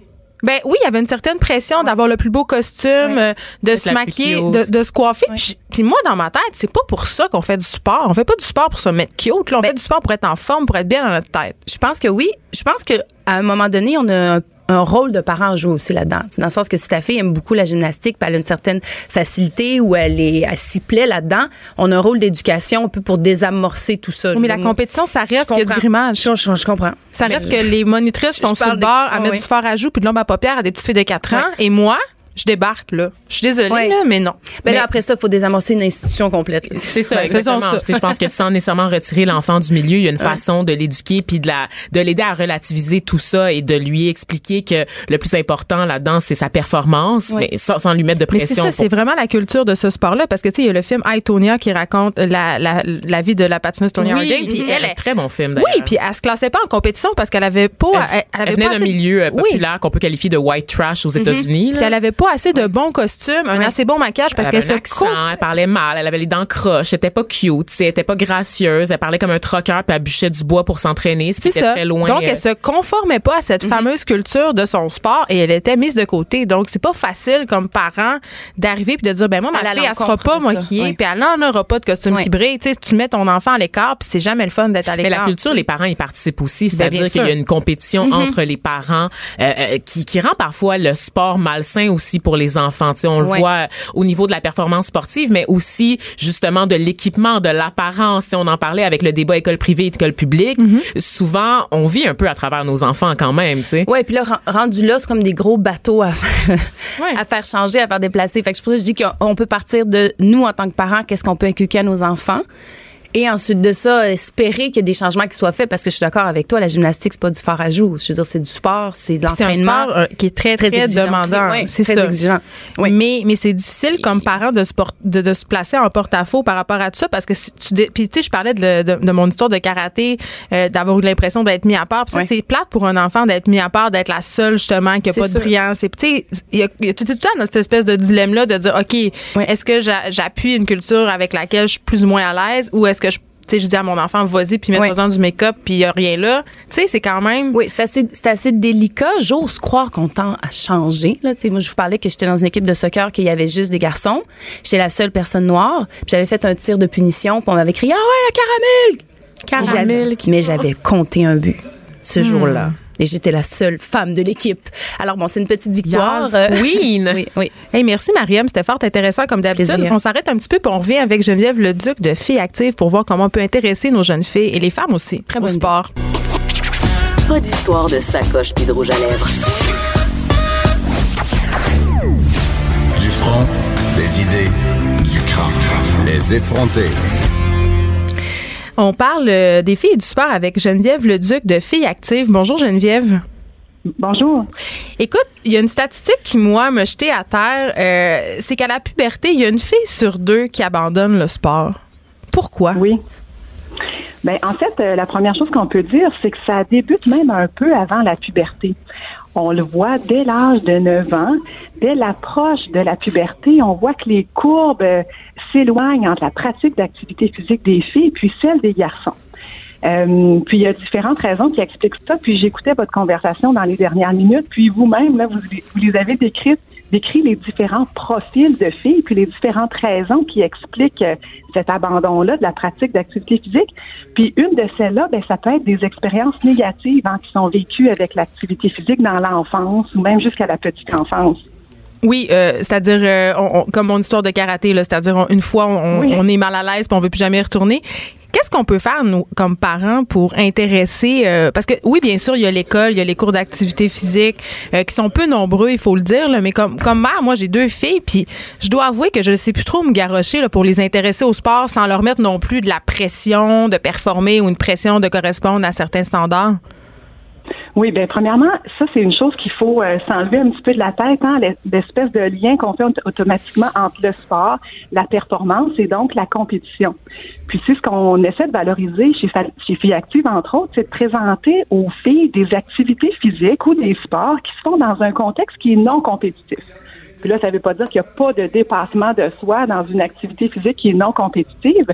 Ben oui, il y avait une certaine pression d'avoir le plus beau costume, euh, de se maquiller, de, de se coiffer. Puis, puis moi, dans ma tête, c'est pas pour ça qu'on fait du sport. On fait pas du sport pour se mettre cute. Là, on Ben- fait du sport pour être en forme, pour être bien dans notre tête. Je pense que oui. Je pense que à un moment donné, on a un, un rôle de parent à jouer aussi là-dedans. C'est Dans le sens que si ta fille aime beaucoup la gymnastique, puis elle a une certaine facilité ou elle est, elle s'y plaît là-dedans, on a un rôle d'éducation un peu pour désamorcer tout ça. mais Je la compétition, ça reste a du grimage. Je, je- je comprends. Ça Mais reste que les monitrices sont sur le bord à Ah mettre du fort à joues puis de l'ombre à paupières à des petites filles de 4 ans. Et moi, je débarque, là. Je suis désolée, Ouais. là, mais non. Ben là, après ça, il faut désamorcer une institution complète. là. C'est ça, Ben, faisons exactement. ça. Je pense que sans nécessairement retirer l'enfant du milieu, il y a une façon de l'éduquer puis de la de l'aider à relativiser tout ça et de lui expliquer que le plus important là-dedans c'est sa performance, mais sans, sans lui mettre de Mais c'est pression. ça, pour- c'est vraiment la culture de ce sport-là parce que tu sais, il y a le film I, Tonya qui raconte la, la, la vie de la patineuse Tonya oui, Harding. Puis mhm. elle, un est- très bon film d'ailleurs. Oui, puis elle se classait pas en compétition parce qu'elle avait pas. Elle, elle avait Elle venait d'un assez- milieu euh, Oui. populaire qu'on peut qualifier de white trash aux États-Unis. Puis là. elle avait pas assez de bons costumes, un assez bon maquillage parce elle qu'elle se accent, conf- elle parlait mal, elle avait les dents croches, elle était pas cute, elle était pas gracieuse, elle parlait comme un troqueur puis elle bûchait du bois pour s'entraîner, C'est c'était ça. très loin. Donc, euh, elle se conformait pas à cette fameuse culture de son sport et elle était mise de côté. Donc, c'est pas facile comme parent d'arriver puis de dire, ben moi, ma Aller à fille, elle sera pas maquillée puis elle n'en aura pas de costume qui brille. Tu sais, tu mets ton enfant à l'écart puis c'est jamais le fun d'être à Mais l'écart. la culture, les parents y participent aussi, Ben, c'est-à-dire qu'il y a une compétition entre les parents euh, euh, qui, qui rend parfois le sport malsain aussi pour les enfants. Tu sais, on le voit au niveau de la performance sportive, mais aussi justement de l'équipement, de l'apparence. Sais, on en parlait avec le débat école privée, école publique. Souvent, on vit un peu à travers nos enfants quand même. Tu sais. Ouais, puis là, ren- rendu là, c'est comme des gros bateaux à faire, Ouais. à faire changer, à faire déplacer. Fait que pour ça que je dis qu'on peut partir de nous en tant que parents, qu'est-ce qu'on peut inculquer à nos enfants? Et ensuite de ça, espérer qu'il y ait des changements qui soient faits parce que je suis d'accord avec toi, la gymnastique, c'est pas du fort à jouer. Je veux dire, c'est du sport, c'est de C'est un l'entraînement. sport euh, qui est très, très, exigeant. demandant. Oui, c'est très ça. exigeant. Oui. Mais, mais c'est difficile comme parent de se, por- de, de se placer en porte-à-faux par rapport à tout ça parce que si tu dé- puis tu sais je parlais de, de, de mon histoire de karaté euh, d'avoir eu l'impression d'être mis à part Puis ça Oui. c'est plate pour un enfant d'être mis à part d'être la seule justement qui a C'est pas de brillance et tu sais il y a, il y a tout, tout le temps dans cette espèce de dilemme là de dire OK est-ce que j'a- j'appuie une culture avec laquelle je suis plus ou moins à l'aise ou est-ce que sais je dis à mon enfant vas-y puis mets-toi Oui. du make-up puis il y a rien là tu sais c'est quand même Oui, c'est assez, c'est assez délicat. J'ose croire qu'on tend à changer. Là, Tu sais, moi, je vous parlais que j'étais dans une équipe de soccer qu'il y avait juste des garçons. J'étais la seule personne noire. J'avais fait un tir de punition. Puis on m'avait crié ah ouais la caramel. Caramel. Mais j'avais compté un but ce jour-là. Et j'étais la seule femme de l'équipe. Alors bon, c'est une petite victoire. Yes, queen. oui, oui. Hey, merci Mariam, c'était fort intéressant comme d'habitude. On s'arrête un petit peu puis on revient avec Geneviève Leduc de Filles Actives pour voir comment on peut intéresser nos jeunes filles et les femmes aussi Très au bonne sport. Pas d'histoire de sacoche puis de rouge à lèvres. Du front, des idées, du crâne. Les effronter. On parle euh, des filles et du sport avec Geneviève Leduc de Filles Actives. Bonjour Geneviève. Bonjour. Écoute, il y a une statistique qui, moi, m'a jeté à terre. euh, c'est qu'à la puberté, il y a une fille sur deux qui abandonne le sport. Pourquoi? Oui. Ben, en fait, euh, la première chose qu'on peut dire, c'est que ça débute même un peu avant la puberté. On le voit dès l'âge de 9 ans, dès l'approche de la puberté, on voit que les courbes euh, s'éloignent entre la pratique d'activité physique des filles puis celle des garçons. Euh, puis il y a différentes raisons qui expliquent ça. Puis j'écoutais votre conversation dans les dernières minutes. Puis vous-même, là, vous, vous les avez décrites, décrit les différents profils de filles, puis les différentes raisons qui expliquent euh, cet abandon-là de la pratique d'activité physique. Puis une de celles-là, ben, ça peut être des expériences négatives hein, qui sont vécues avec l'activité physique dans l'enfance ou même jusqu'à la petite enfance. Oui, euh, c'est-à-dire euh, on- on- comme mon histoire de karaté, c'est-à-dire une fois on, Oui. on est mal à l'aise puis on veut plus jamais y retourner. Qu'est-ce qu'on peut faire nous comme parents pour intéresser euh, parce que oui bien sûr il y a l'école, il y a les cours d'activité physique euh, qui sont peu nombreux, il faut le dire mais comme comme mère, moi j'ai deux filles puis je dois avouer que je ne sais plus trop me garrocher là, pour les intéresser au sport sans leur mettre non plus de la pression de performer ou une pression de correspondre à certains standards. Oui, bien, premièrement, ça, c'est une chose qu'il faut euh, s'enlever un petit peu de la tête, hein, l'espèce de lien qu'on fait auto- automatiquement entre le sport, la performance et donc la compétition. Puis c'est ce qu'on essaie de valoriser chez, chez Filles Actives, entre autres, c'est de présenter aux filles des activités physiques ou des sports qui se font dans un contexte qui est non compétitif. Puis là, ça ne veut pas dire qu'il n'y a pas de dépassement de soi dans une activité physique qui est non compétitive,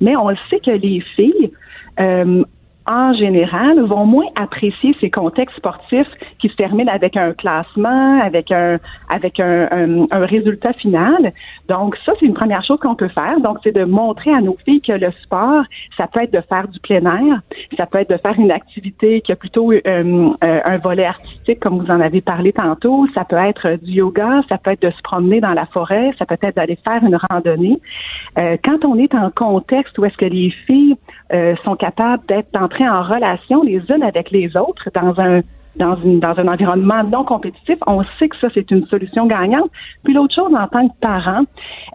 mais on sait que les filles, euh, en général, vont moins apprécier ces contextes sportifs qui se terminent avec un classement, avec un avec un, résultat final. Donc, ça, c'est une première chose qu'on peut faire. Donc, c'est de montrer à nos filles que le sport, ça peut être de faire du plein air, ça peut être de faire une activité qui a plutôt euh, euh, un volet artistique, comme vous en avez parlé tantôt. Ça peut être du yoga, ça peut être de se promener dans la forêt, ça peut être d'aller faire une randonnée. Euh, quand on est en contexte où est-ce que les filles sont capables d'être en relation les unes avec les autres dans un dans, une, dans un environnement non compétitif, on sait que ça, c'est une solution gagnante. Puis l'autre chose, en tant que parent,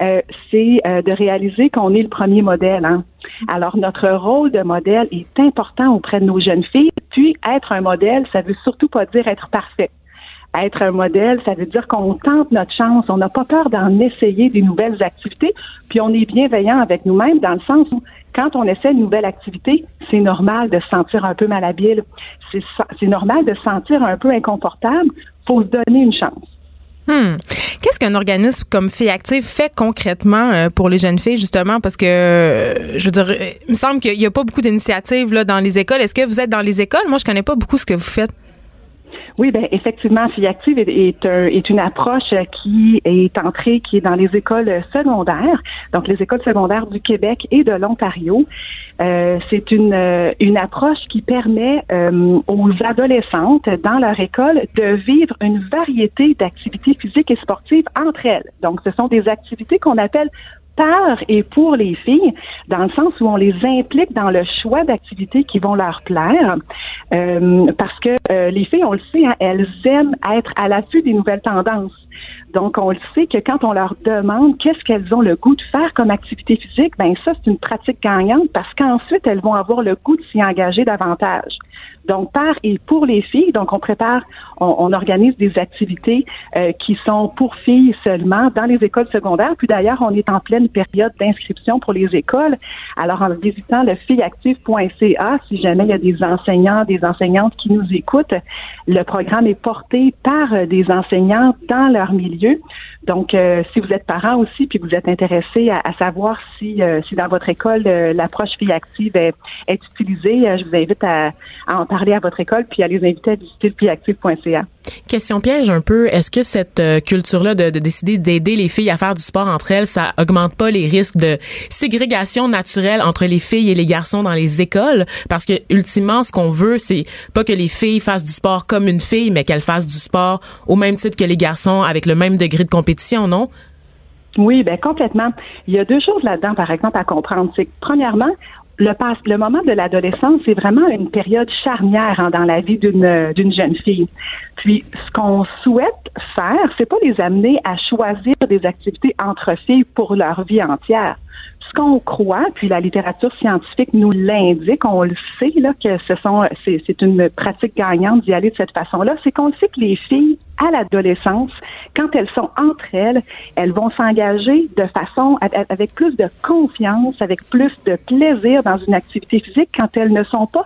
euh, c'est euh, de réaliser qu'on est le premier modèle. Hein. Alors, notre rôle de modèle est important auprès de nos jeunes filles. Puis, être un modèle, ça veut surtout pas dire être parfait. Être un modèle, ça veut dire qu'on tente notre chance. On n'a pas peur d'en essayer des nouvelles activités. Puis on est bienveillant avec nous-mêmes dans le sens où quand on essaie une nouvelle activité, c'est normal de se sentir un peu malhabile. C'est normal de se sentir un peu inconfortable. faut se donner une chance. Hmm. Qu'est-ce qu'un organisme comme Filles Active fait concrètement euh, pour les jeunes filles, justement? Parce que, euh, je veux dire, il me semble qu'il n'y a pas beaucoup d'initiatives dans les écoles. Est-ce que vous êtes dans les écoles? Moi, je connais pas beaucoup ce que vous faites. Oui, ben effectivement, Fille Active est, est, est une approche qui est entrée, qui est dans les écoles secondaires, donc les écoles secondaires du Québec et de l'Ontario. Euh, c'est une, euh, une approche qui permet euh, aux adolescentes dans leur école de vivre une variété d'activités physiques et sportives entre elles. Donc, ce sont des activités qu'on appelle par et pour les filles, dans le sens où on les implique dans le choix d'activités qui vont leur plaire, euh, parce que euh, les filles, on le sait, hein, elles aiment être à l'affût des nouvelles tendances. Donc, on le sait que quand on leur demande qu'est-ce qu'elles ont le goût de faire comme activité physique, ben ça, c'est une pratique gagnante parce qu'ensuite, elles vont avoir le goût de s'y engager davantage. Donc, par et pour les filles, donc on prépare, on, organise des activités euh, qui sont pour filles seulement dans les écoles secondaires. Puis d'ailleurs, on est en pleine période d'inscription pour les écoles. Alors, en visitant le filleactive.ca, si jamais il y a des enseignants, des enseignantes qui nous écoutent, le programme est porté par euh, des enseignants dans leur milieu entendu. Donc, euh, si vous êtes parent aussi, puis vous êtes intéressé à, à savoir si, euh, si dans votre école euh, l'approche fille active est, est utilisée, euh, je vous invite à, à en parler à votre école, puis à les inviter à visiter le filleactive.ca. Question piège un peu. Est-ce que cette euh, culture-là de, de décider d'aider les filles à faire du sport entre elles, ça augmente pas les risques de ségrégation naturelle entre les filles et les garçons dans les écoles? Parce que ultimement, ce qu'on veut, c'est pas que les filles fassent du sport comme une fille, mais qu'elles fassent du sport au même titre que les garçons avec le même degré de compétition, Oui, ben complètement. Il y a deux choses là-dedans, par exemple, à comprendre. C'est premièrement, le, moment de l'adolescence, c'est vraiment une période charnière hein, dans la vie d'une d'une jeune fille. Puis, ce qu'on souhaite faire, c'est pas les amener à choisir des activités entre filles pour leur vie entière. Ce qu'on croit, puis la littérature scientifique nous l'indique, on le sait là que ce sont c'est une pratique gagnante d'y aller de cette façon-là, c'est qu'on sait que les filles à l'adolescence, quand elles sont entre elles, elles vont s'engager de façon avec plus de confiance, avec plus de plaisir dans une activité physique quand elles ne sont pas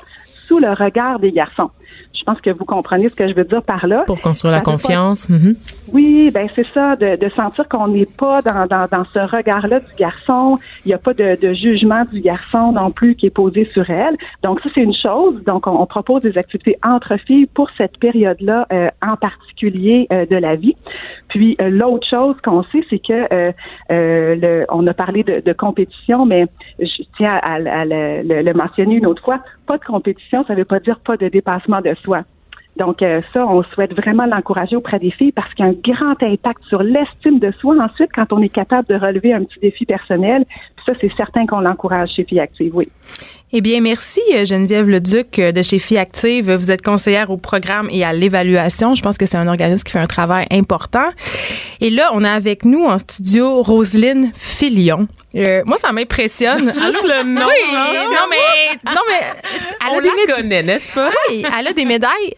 sous le regard des garçons. Pense que vous comprenez ce que je veux dire par là. Pour construire la pas- confiance. mhm. oui, ben c'est ça, de, de sentir qu'on n'est pas dans, dans, dans ce regard-là du garçon. Il n'y a pas de, de jugement du garçon non plus qui est posé sur elle. Donc ça, c'est une chose. Donc on, on propose des activités entre filles pour cette période-là euh, en particulier euh, de la vie. Puis euh, l'autre chose qu'on sait, c'est que euh, euh, le, on a parlé de, de compétition, mais je tiens à, à- à le, le- le mentionner une autre fois. Pas de compétition, ça ne veut pas dire pas de dépassement de soi. Donc euh, ça, on souhaite vraiment l'encourager auprès des filles parce qu'il y a un grand impact sur l'estime de soi ensuite quand on est capable de relever un petit défi personnel. Ça, c'est certain qu'on l'encourage chez Filles Actives, oui. Eh bien, merci euh, Geneviève Leduc euh, de chez Filles Active. Vous êtes conseillère au programme et à l'évaluation. Je pense que c'est un organisme qui fait un travail important. Et là, on a avec nous en studio Roselyne Filion. Euh, moi, ça m'impressionne. Juste le nom, Oui, hein? non mais, non mais, elle a On des la connaît, n'est-ce pas? Oui, elle a des médailles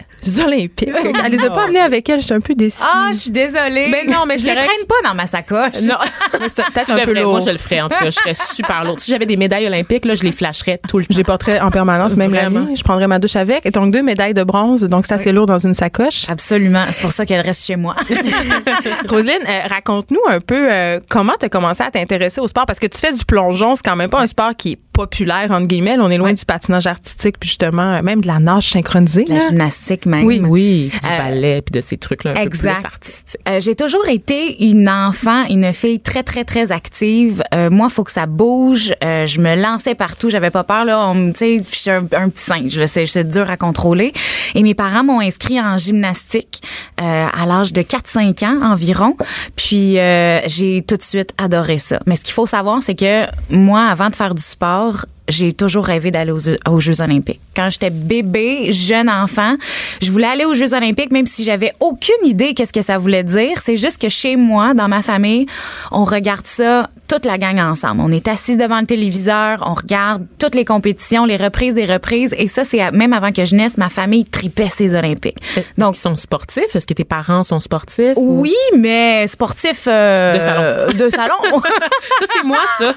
olympiques. Elle les a pas amenées avec elle. Je suis un peu déçue. Ah, je suis désolée. Mais non, mais je c'est les traîne pas dans ma sacoche. Non. Peut-être un peu lourd. Moi, je le ferais. En tout cas, je serais super lourde. Si j'avais des médailles olympiques, là, je les flasherais tout le temps. Je les porterais en permanence, même la nuit. Je prendrais ma douche avec. Et donc, deux médailles de bronze. Donc, c'est assez lourd dans une sacoche. Absolument. C'est pour ça qu'elle reste chez moi. Roselyne, euh, raconte-nous un peu euh, comment tu as commencé à t'intéresser au sport? Parce que tu fais du plongeon, c'est quand même pas un sport qui est populaire entre guillemets, on est loin du patinage artistique puis justement euh, même de la nage synchronisée. La là. gymnastique même. Oui, Oui, du Euh, ballet puis de ces trucs-là un peu Exact. plus artistiques. Euh, j'ai toujours été une enfant, une fille très très très active. Euh, moi, faut que ça bouge. Euh, je me lançais partout. J'avais pas peur là. On me- Tu sais, je suis un, un petit singe. là. C'est dur à contrôler. Et mes parents m'ont inscrit en gymnastique euh, à l'âge de 4-5 ans environ. Puis euh, j'ai tout de suite adoré ça. Mais ce qu'il faut savoir, c'est que moi, avant de faire du sport, corps j'ai toujours rêvé d'aller aux, aux Jeux olympiques. Quand j'étais bébé, jeune enfant, je voulais aller aux Jeux olympiques même si j'avais aucune idée qu'est-ce que ça voulait dire. C'est juste que chez moi, dans ma famille, on regarde ça toute la gang ensemble. On est assis devant le téléviseur, on regarde toutes les compétitions, les reprises des reprises et ça c'est même avant que je naisse, ma famille tripait ces olympiques. Donc, ils sont sportifs? Est-ce que tes parents sont sportifs? ou- Oui, mais sportif euh, De salon. de salon. Ça, c'est moi, ça.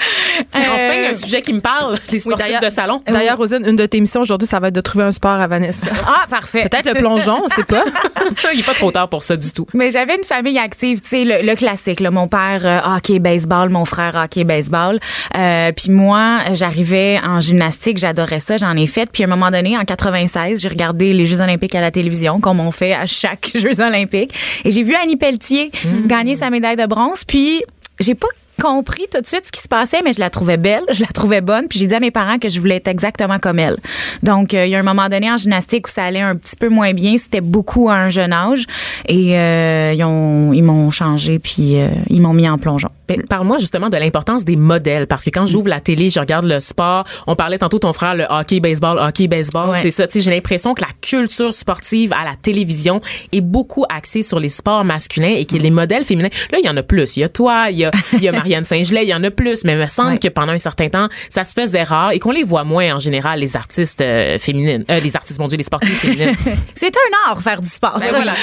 Enfin, un sujet qui me parle. Les sportifs de salon. D'ailleurs, Roselyne, une de tes missions aujourd'hui, ça va être de trouver un sport à Vanessa. ah, parfait. Peut-être le plongeon, on sait pas. Il est pas trop tard pour ça du tout. Mais j'avais une famille active, tu sais, le, le classique. Là, mon père, euh, hockey, baseball, mon frère, hockey, baseball. Euh, puis moi, j'arrivais en gymnastique, j'adorais ça, j'en ai fait. Puis à un moment donné, en 96, j'ai regardé les Jeux olympiques à la télévision, comme on fait à chaque Jeux olympiques. Et j'ai vu Annie Pelletier gagner sa médaille de bronze. Puis j'ai pas compris tout de suite ce qui se passait, mais je la trouvais belle, je la trouvais bonne, puis j'ai dit à mes parents que je voulais être exactement comme elle. Donc, euh, il y a un moment donné en gymnastique où ça allait un petit peu moins bien, c'était beaucoup à un jeune âge, et euh, ils ont, ils m'ont changé, puis euh, ils m'ont mis en plongeon. Parle-moi justement de l'importance des modèles parce que quand j'ouvre la télé, je regarde le sport. On parlait tantôt ton frère le hockey, baseball, hockey, baseball. Ouais. C'est ça. Tu sais, j'ai l'impression que la culture sportive à la télévision est beaucoup axée sur les sports masculins et que les modèles féminins. Là, il y en a plus. Il y a toi, il y a, il y a Marianne Saint-Gelais, il y en a plus. Mais il me semble Ouais. que pendant un certain temps, ça se faisait rare et qu'on les voit moins en général les artistes euh, féminines, euh, les artistes, mon Dieu, les sportifs féminines. C'est un art faire du sport. Ben voilà,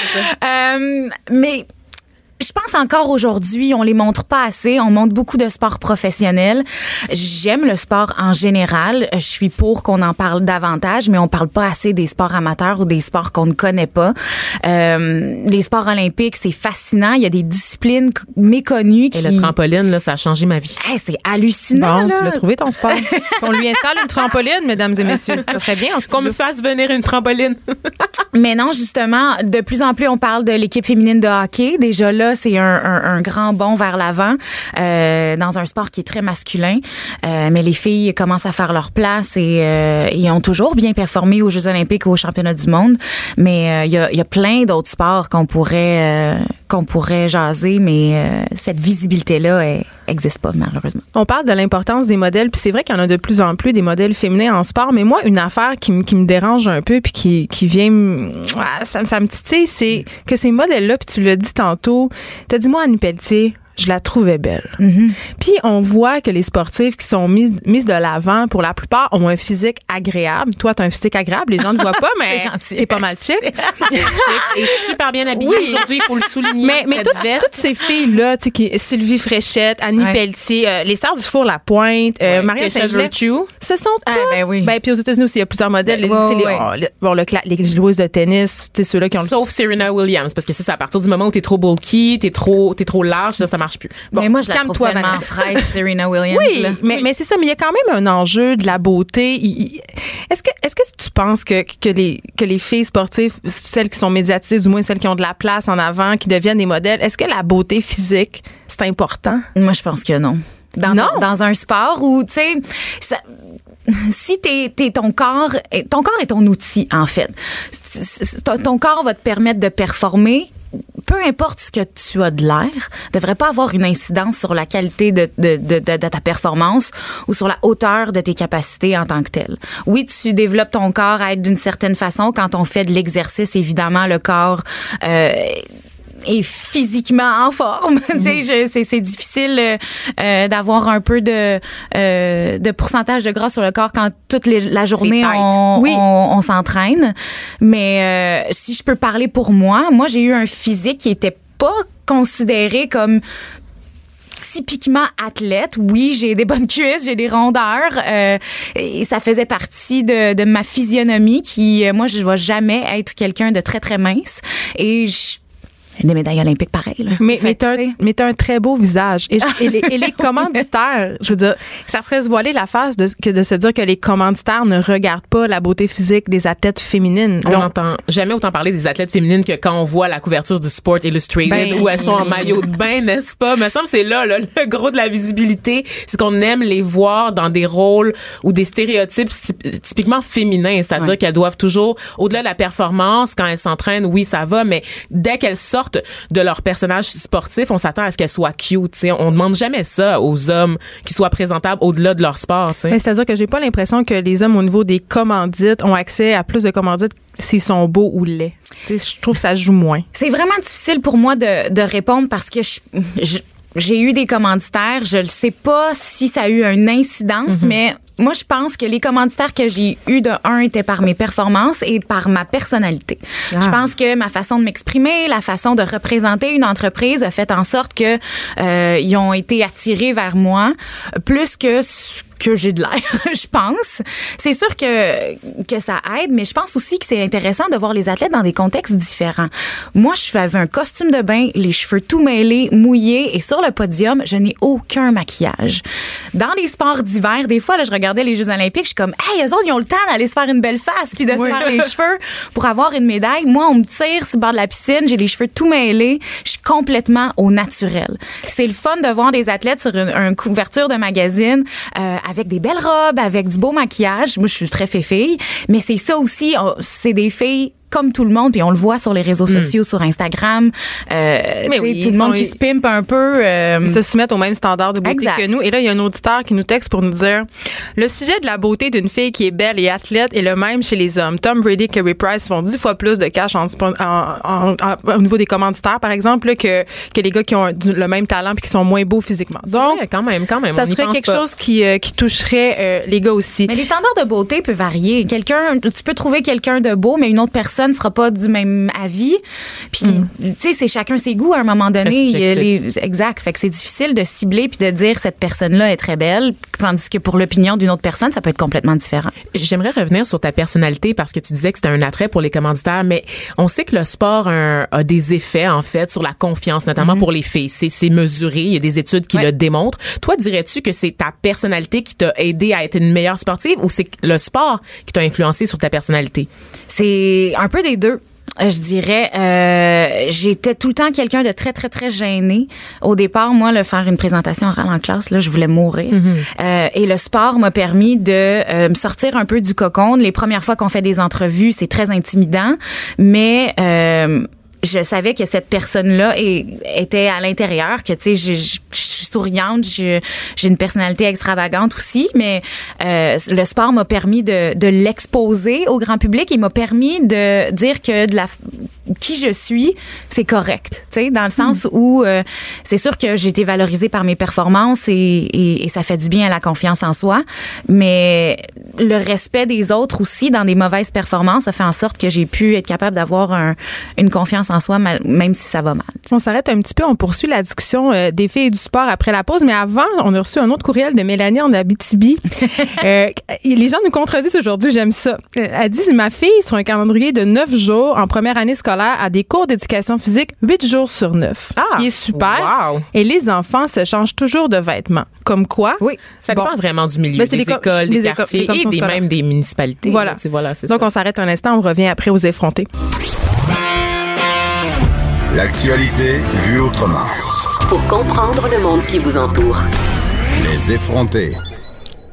Euh, mais je pense encore aujourd'hui, on les montre pas assez. On montre beaucoup de sports professionnels. J'aime le sport en général. Je suis pour qu'on en parle davantage, mais on parle pas assez des sports amateurs ou des sports qu'on ne connaît pas. Euh, les sports olympiques, c'est fascinant. Il y a des disciplines méconnues Et qui. le trampoline, là, ça a changé ma vie. Hey, c'est hallucinant. Bon, là. tu l'as trouvé ton sport? Qu'on lui installe une trampoline, mesdames et messieurs. Ça serait bien. en Qu'on me fasse venir une trampoline. Mais non, justement, de plus en plus, on parle de l'équipe féminine de hockey. Déjà là, c'est un, un- un grand bond vers l'avant euh, dans un sport qui est très masculin. Euh, mais les filles commencent à faire leur place et, euh, ont toujours bien performé aux Jeux olympiques ou aux championnats du monde. Mais euh, il y, a, y a plein d'autres sports qu'on pourrait euh, qu'on pourrait jaser, mais euh, cette visibilité-là, elle existe pas malheureusement. On parle de l'importance des modèles, puis c'est vrai qu'il y en a de plus en plus des modèles féminins en sport, mais moi, une affaire qui, me- qui me dérange un peu, puis qui, qui vient, ah, ça, ça me titille, c'est que ces modèles-là, puis tu l'as dit tantôt, t'as dit, moi, Annie Pelletier, je la trouvais belle. Puis on voit que les sportifs qui sont mis, mises de l'avant, pour la plupart, ont un physique agréable. Toi, t'as un physique agréable, les gens ne voient pas, mais t'es pas mal chic. et super bien habillée Oui. aujourd'hui, il faut le souligner. Mais, mais cette toutes, veste. toutes ces filles-là, Sylvie Fréchette, Annie Ouais. Pelletier, euh, les stars du four La Pointe, euh, Ouais, Saint-Gelais, Virtue. ce sont tous. ben oui. Ben, puis aux États-Unis aussi, il y a plusieurs modèles. Ben, Les- bon, le, les joueuses de tennis, ceux-là qui ont le Sauf Serena Williams, parce que ça, c'est à partir du moment où t'es trop bulky, t'es trop, t'es trop large, ça, ça marche plus. mais moi, je la trouve calme-toi, tellement fraîche, Serena Williams. Oui, là. mais, mais c'est ça, mais il y a quand même un enjeu de la beauté. Est-ce que, est-ce que tu penses que, que, les, que les filles sportives, celles qui sont médiatisées, du moins celles qui ont de la place en avant, qui deviennent des modèles, est-ce que la beauté physique, c'est important? Moi, je pense que non. Dans, Non? dans un sport où, tu sais, si t'es, t'es ton corps, est- ton corps est ton outil, en fait. Ton corps va te permettre de performer. Peu importe ce que tu as de l'air, devrait pas avoir une incidence sur la qualité de, ta performance ou sur la hauteur de tes capacités en tant que telle. Oui, tu développes ton corps à être d'une certaine façon. Quand on fait de l'exercice, évidemment, le corps euh, est physiquement en forme. Je- c'est, c'est difficile euh, euh, d'avoir un peu de, euh, de pourcentage de gras sur le corps quand toute les- la journée on, Oui. on, on s'entraîne. Mais euh, si je peux parler pour moi, moi j'ai eu un physique qui était pas considéré comme typiquement athlète. Oui, j'ai des bonnes cuisses, j'ai des rondeurs. euh, et ça faisait partie de, de ma physionomie qui, euh, moi, je ne vais jamais être quelqu'un de très, très mince. Et je, des médailles olympiques pareilles. Là. Mais, mais tu mais t'as un très beau visage. Et, je- et les, et les commanditaires, je veux dire, ça serait se voiler la face de, que de se dire que les commanditaires ne regardent pas la beauté physique des athlètes féminines. On n'entend jamais autant parler des athlètes féminines que quand on voit la couverture du Sport Illustrated Ben, où elles sont en maillot de bain, n'est-ce pas? Me semble que c'est là, là, le gros de la visibilité, c'est qu'on aime les voir dans des rôles ou des stéréotypes typ- typiquement féminins, c'est-à-dire Ouais. qu'elles doivent toujours, au-delà de la performance, quand elles s'entraînent, oui, ça va, mais dès qu'elles sortent de leur personnage sportif, on s'attend à ce qu'elles soient cute, tu sais. On demande jamais ça aux hommes qui soient présentables au-delà de leur sport, c'est-à-dire que j'ai pas l'impression que les hommes au niveau des commandites ont accès à plus de commandites s'ils sont beaux ou laids. Je trouve que ça joue moins. C'est vraiment difficile pour moi de, de répondre parce que je- je- j'ai eu des commanditaires. Je ne sais pas si ça a eu une incidence, mais moi, je pense que les commanditaires que j'ai eus de un étaient par mes performances et par ma personnalité. Je pense que ma façon de m'exprimer, la façon de représenter une entreprise a fait en sorte que euh, ils ont été attirés vers moi plus que que j'ai de l'air, je pense. C'est sûr que, que ça aide, mais je pense aussi que c'est intéressant de voir les athlètes dans des contextes différents. Moi, je avais un costume de bain, les cheveux tout mêlés, mouillés, et sur le podium, je n'ai aucun maquillage. Dans les sports d'hiver, des fois, là, je regardais les Jeux olympiques, je suis comme, hey, eux autres, ils ont le temps d'aller se faire une belle face, puis de se faire les cheveux pour avoir une médaille. Moi, on me tire sur le bord de la piscine, j'ai les cheveux tout mêlés, je suis complètement au naturel. C'est le fun de voir des athlètes sur une, une couverture de magazine euh, avec des belles robes, avec du beau maquillage. Moi, je suis très fille, mais c'est ça aussi. C'est des filles comme tout le monde, puis on le voit sur les réseaux sociaux, sur Instagram. Euh, Mais tu sais, oui, tout le monde sont- qui se pimpe un peu. euh, Ils se soumettent au même standard de beauté Exact. que nous. Et là, il y a un auditeur qui nous texte pour nous dire le sujet de la beauté d'une fille qui est belle et athlète est le même chez les hommes. Tom Brady et Kerry Price font dix fois plus de cash en, en- en- en- au niveau des commanditaires, par exemple, là, que, que les gars qui ont du- le même talent puis qui sont moins beaux physiquement. Donc, Ouais, quand même, quand même. ça on serait quelque pas. chose qui, euh, qui toucherait euh, les gars aussi. Mais les standards de beauté peuvent varier. Quelqu'un, tu peux trouver quelqu'un de beau, mais une autre personne sera pas du même avis. Puis, tu sais, c'est chacun ses goûts à un moment donné. Les- exact. Fait que c'est difficile de cibler puis de dire cette personne-là est très belle, tandis que pour l'opinion d'une autre personne, ça peut être complètement différent. J'aimerais revenir sur ta personnalité parce que tu disais que c'était un attrait pour les commanditaires, mais on sait que le sport a, des effets en fait sur la confiance, notamment pour les filles. C'est c'est mesuré, il y a des études qui Ouais. le démontrent. Toi, dirais-tu que c'est ta personnalité qui t'a aidé à être une meilleure sportive ou c'est le sport qui t'a influencé sur ta personnalité? C'est un peu des deux. Euh, Je dirais, euh, j'étais tout le temps quelqu'un de très très très gêné. Au départ, moi, le faire une présentation orale en classe, là, je voulais mourir. Euh, et le sport m'a permis de euh, me sortir un peu du cocon. Les premières fois qu'on fait des entrevues, c'est très intimidant, mais euh, je savais que cette personne-là était à l'intérieur, que tu sais, je, je- je suis souriante, j'ai une personnalité extravagante aussi, mais euh, le sport m'a permis de, de l'exposer au grand public et m'a permis de dire que de la qui je suis, c'est correct, tu sais, dans le sens où euh, c'est sûr que j'ai été valorisée par mes performances et, et, et ça fait du bien à la confiance en soi, mais le respect des autres aussi dans des mauvaises performances, ça fait en sorte que j'ai pu être capable d'avoir un- une confiance en soi, même si ça va mal. On s'arrête un petit peu, on poursuit la discussion euh, des filles et du sport après la pause, mais avant, on a reçu un autre courriel de Mélanie en Abitibi. Euh, les gens nous contredisent aujourd'hui, j'aime ça. Euh, Elle dit ma fille sur un calendrier de 9 jours en première année scolaire a des cours d'éducation physique 8 jours sur 9. Ah, ce qui est super. wow. Et les enfants se changent toujours de vêtements. Comme quoi? Oui. Ça Bon. dépend vraiment du milieu, Ben, c'est des les co- écoles, les des éco- quartiers et des, même des municipalités. Voilà. Voilà, Donc, ça. on s'arrête un instant, on revient après aux effrontés. L'actualité vue autrement. Pour comprendre le monde qui vous entoure. Les effrontés.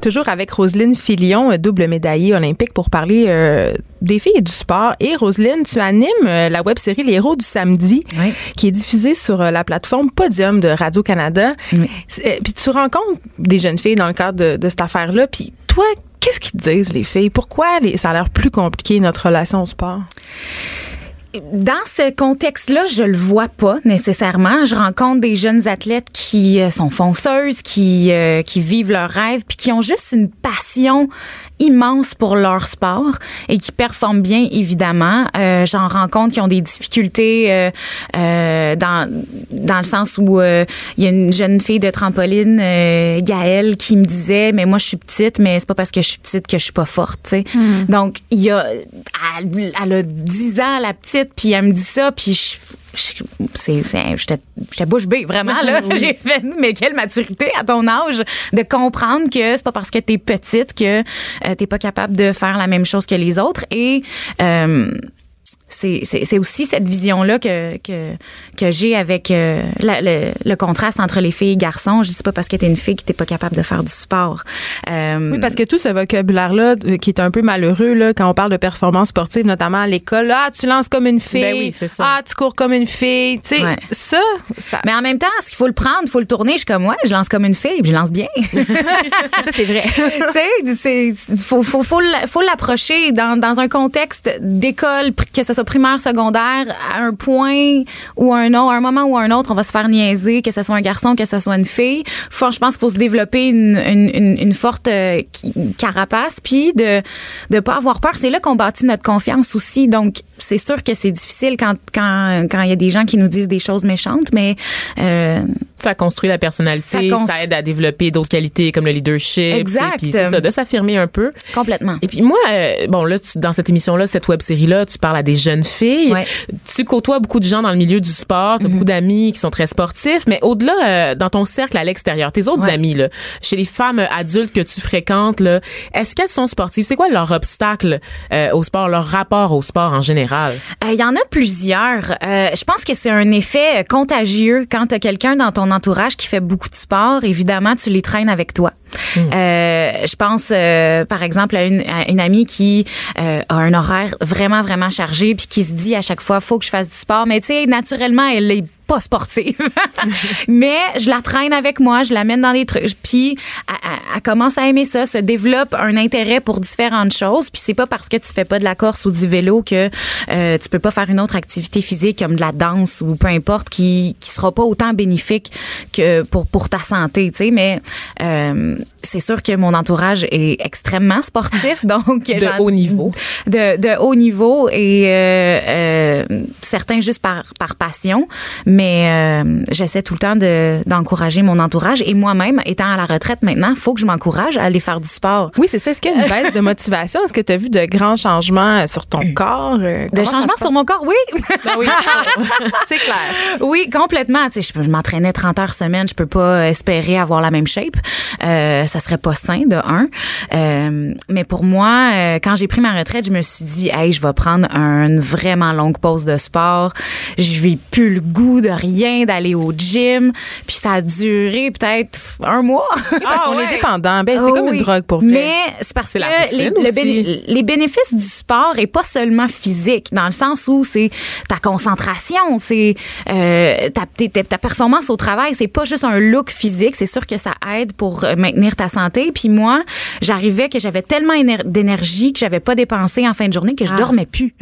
Toujours avec Roselyne Filion, euh, double médaillée olympique, pour parler euh, des filles et du sport. Et Roselyne, tu animes euh, la web série Les Héros du samedi, Oui. qui est diffusée sur euh, la plateforme Podium de Radio-Canada. Puis tu rencontres des jeunes filles dans le cadre de, de cette affaire-là. Puis toi, qu'est-ce qu'ils te disent, les filles? Pourquoi les- ça a l'air plus compliqué, notre relation au sport? Dans ce contexte-là, je le vois pas nécessairement. Je rencontre des jeunes athlètes qui euh, sont fonceuses, qui euh, qui vivent leurs rêves, puis qui ont juste une passion immense pour leur sport et qui performent bien évidemment. Euh, J'en rencontre qui ont des difficultés euh, euh, dans dans le sens où euh, il y a une jeune fille de trampoline, euh, Gaëlle, qui me disait mais moi je suis petite, mais c'est pas parce que je suis petite que je suis pas forte. sais. Donc il y a elle, elle a 10 ans la petite puis elle me dit ça puis je j'étais bouche bée vraiment là. j'ai fait mais quelle maturité à ton âge de comprendre que c'est pas parce que t'es petite que euh, t'es pas capable de faire la même chose que les autres. Et euh, c'est c'est- c'est aussi cette vision-là que, que, que j'ai avec euh, la- le, le contraste entre les filles et garçons. Je dis pas parce que t'es une fille que t'es pas capable de faire du sport. Euh, Oui, parce que tout ce vocabulaire-là, euh, qui est un peu malheureux, là, quand on parle de performance sportive, notamment à l'école, ah, tu lances comme une fille. Ben oui, c'est ça. Ah, tu cours comme une fille. Tu sais, Ouais. ça, ça, mais en même temps, ce qu'il faut le prendre, il faut le tourner? Je suis comme, ouais, je lance comme une fille, puis je lance bien. ça c'est vrai. tu sais, c'est faut faut faut faut l'approcher dans, dans un contexte d'école, que ce soit primaire, secondaire, à un point ou un autre, à un moment ou un autre, on va se faire niaiser, que ce soit un garçon, que ce soit une fille. Faut, je pense qu'il faut se développer une, une, une, une forte euh, carapace, puis de de pas avoir peur. C'est là qu'on bâtit notre confiance aussi. Donc, c'est sûr que c'est difficile quand quand quand il y a des gens qui nous disent des choses méchantes, mais euh, Ça construit la personnalité, Ça aide à développer d'autres qualités comme le leadership. Exact. Puis c'est ça, de s'affirmer un peu. complètement. Et puis moi, euh, bon là, tu- dans cette émission-là, cette web-série-là, tu parles à des jeunes filles. Ouais. Tu côtoies beaucoup de gens dans le milieu du sport, tu as beaucoup d'amis qui sont très sportifs, mais au-delà, euh, dans ton cercle à l'extérieur, tes autres Ouais. amis, là, chez les femmes adultes que tu fréquentes, là, est-ce qu'elles sont sportives? C'est quoi leur obstacle euh, au sport, leur rapport au sport en général? Euh, Il y en a plusieurs. Euh, je pense que c'est un effet contagieux quand tu as quelqu'un dans ton entourage qui fait beaucoup de sport. Évidemment, tu les traînes avec toi. Euh, je pense, euh, par exemple, à une, à une amie qui euh, a un horaire vraiment, vraiment chargé puis qui se dit à chaque fois, faut que je fasse du sport. Mais tu sais, naturellement, elle est pas sportive. Mais je la traîne avec moi, je la mène dans les trucs. Puis elle, commence à aimer ça, se développe un intérêt pour différentes choses. Puis c'est pas parce que tu fais pas de la course ou du vélo que euh, tu peux pas faire une autre activité physique comme de la danse ou peu importe qui qui sera pas autant bénéfique que pour pour ta santé, tu sais. Mais euh, c'est sûr que mon entourage est extrêmement sportif, donc De haut niveau. de, de haut niveau et euh, euh, certains juste par, par passion. Mais euh, j'essaie tout le temps de, d'encourager mon entourage. Et moi-même, étant à la retraite maintenant, faut que je m'encourage à aller faire du sport. Oui, c'est ça. Est-ce qu'il y a une baisse de motivation? Est-ce que tu as vu de grands changements sur ton corps? Euh, De comment ça changement se sur mon corps, oui. passe? C'est clair. oui, complètement. Tu sais, je, m'entraînais 30 heures semaine. Je peux pas espérer avoir la même shape. Euh, ça serait pas sain, de un. Euh, mais pour moi, euh, quand j'ai pris ma retraite, je me suis dit, hey, je vais prendre une vraiment longue pause de sport. Je n'ai plus le goût de rien, d'aller au gym. Puis ça a duré peut-être un mois. Parce qu'on est dépendant. Ben, c'est Ah comme oui. une drogue pour vrai. Mais c'est parce que les, le aussi. béné- les bénéfices du sport est pas seulement physique, dans le sens où c'est ta concentration, c'est euh, ta, ta, ta performance au travail, c'est pas juste un look physique, c'est sûr que ça aide pour euh, maintenir ta santé. Puis moi, j'arrivais que j'avais tellement éner- d'énergie que j'avais pas dépensé en fin de journée que je dormais plus.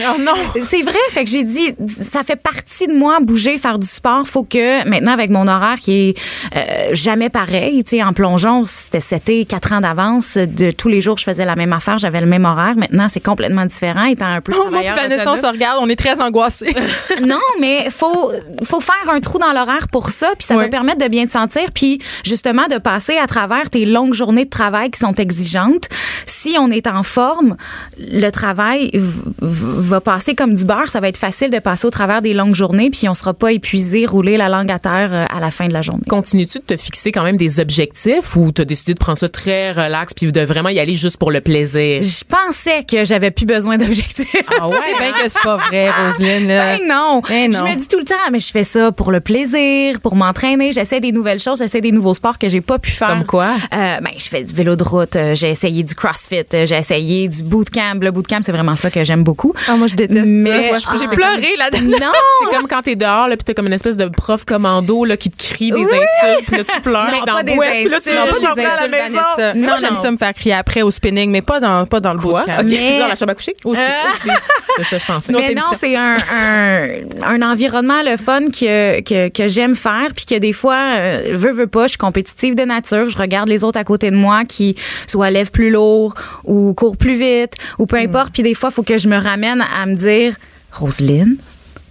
Oh non! C'est vrai, fait que j'ai dit ça fait partie de moi bouger, faire du sport, faut que maintenant avec mon horaire qui est euh, jamais pareil, tu sais en plongeon, c'était c'était quatre ans d'avance, de tous les jours je faisais la même affaire, j'avais le même horaire. Maintenant, c'est complètement différent étant un peu Oh, travailleur Vanessa, on se regarde, on est très angoissés. Non, mais faut faut faire un trou dans l'horaire pour ça, puis ça va permettre de bien te sentir, puis justement de passer à travers tes longues journées de travail qui sont exigeantes. Si on est en forme, le travail va passer comme du beurre. Ça va être facile de passer au travers des longues journées, puis on sera pas épuisé, rouler la langue à terre euh, à la fin de la journée. Continues-tu de te fixer quand même des objectifs ou t'as décidé de prendre ça très relax puis de vraiment y aller juste pour le plaisir? Je pensais que j'avais plus besoin d'objectifs. Ah ouais? C'est bien que c'est pas vrai, Roselyne. là. Ben non. Ben non. Je me dis tout le temps, mais je fais ça pour le plaisir, pour m'entraîner. J'essaie des nouvelles choses, j'essaie des nouveaux sports que j'ai pas pu faire. Comme quoi? Euh, ben, je fais du vélo de route, euh, j'ai essayé du CrossFit, j'ai essayé du bootcamp. Le bootcamp, c'est vraiment ça que j'aime beaucoup. Ah, moi, je déteste Mais- ça. Moi, J'ai Ah. pleuré là-dedans. Non! C'est comme quand t'es dehors, là, puis t'as comme une espèce de prof commando là, qui te crie des Oui. insultes, puis là, tu pleures Non, dans des boîte, puis là, tu Non, juste pas des rentrer à la maison. Vanessa. Non, Moi, j'aime ça me faire crier après au spinning, mais pas dans, pas dans le Quoi? bootcamp. OK. Mais- Dans la chambre à coucher? Aussi. aussi. C'est ça, je autre Mais non, c'est un, un, un environnement le fun que, que, que j'aime faire, puis que des fois, euh, veux, veux pas, je suis compétitive de nature, je regarde les autres à côté de moi qui soit lèvent plus lourd ou courent plus vite ou peu importe, puis des fois, il faut que je me ramène à me dire, Roselyne,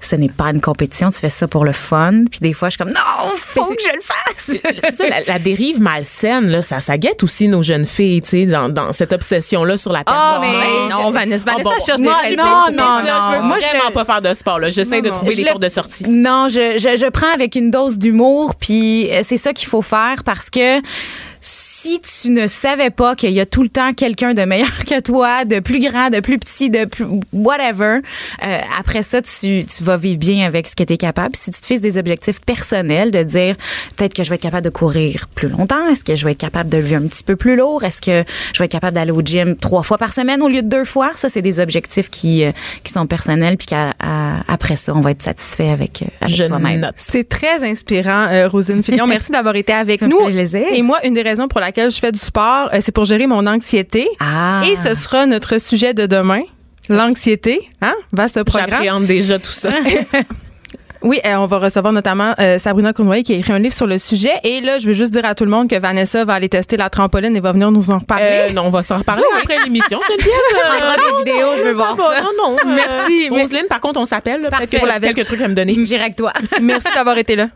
ce n'est pas une compétition, tu fais ça pour le fun, puis des fois, je suis comme, non, faut que je le fasse. C'est ça, la, la dérive malsaine, là, ça, ça guette aussi nos jeunes filles, tu sais, dans, dans cette obsession-là sur la Ah, mais performance. non, Vanessa, Vanessa Ah, bon. cherche des Moi, raisons. non, non, veux non. Moi, je vraiment le- pas faire de sport, là. J'essaie de Non, trouver des portes de sortie. Non, je, je, je prends avec une dose d'humour, puis euh, c'est ça qu'il faut faire parce que si tu ne savais pas qu'il y a tout le temps quelqu'un de meilleur que toi, de plus grand, de plus petit, de plus whatever, euh, après ça, tu, tu vas vivre bien avec ce que tu es capable. Si tu te fixes des objectifs personnels, de dire peut-être que je vais être capable de courir plus longtemps, est-ce que je vais être capable de lever un petit peu plus lourd, est-ce que je vais être capable d'aller au gym trois fois par semaine au lieu de deux fois, ça c'est des objectifs qui euh, qui sont personnels puis qu'après ça on va être satisfait avec, euh, avec soi-même. C'est très inspirant, euh, Rosine Fillon. Merci d'avoir été avec nous. plaisir. Et moi, une des raisons pour laquelle je fais du sport, euh, c'est pour gérer mon anxiété. Ah. Et ce sera notre sujet de demain. L'anxiété, hein? Vaste programme. J'appréhende déjà tout ça. Oui, euh, on va recevoir notamment euh, Sabrina Cournoyer qui a écrit un livre sur le sujet. Et là, je veux juste dire à tout le monde que Vanessa va aller tester la trampoline et va venir nous en reparler. Euh, non, on va s'en reparler après l'émission. Geneviève, On des vidéos, je veux voir ça. Non, non. Merci. Roselyne, par contre, on s'appelle. Peut-être que pour la quelques trucs à me donner. J'irai avec toi. Merci d'avoir été là.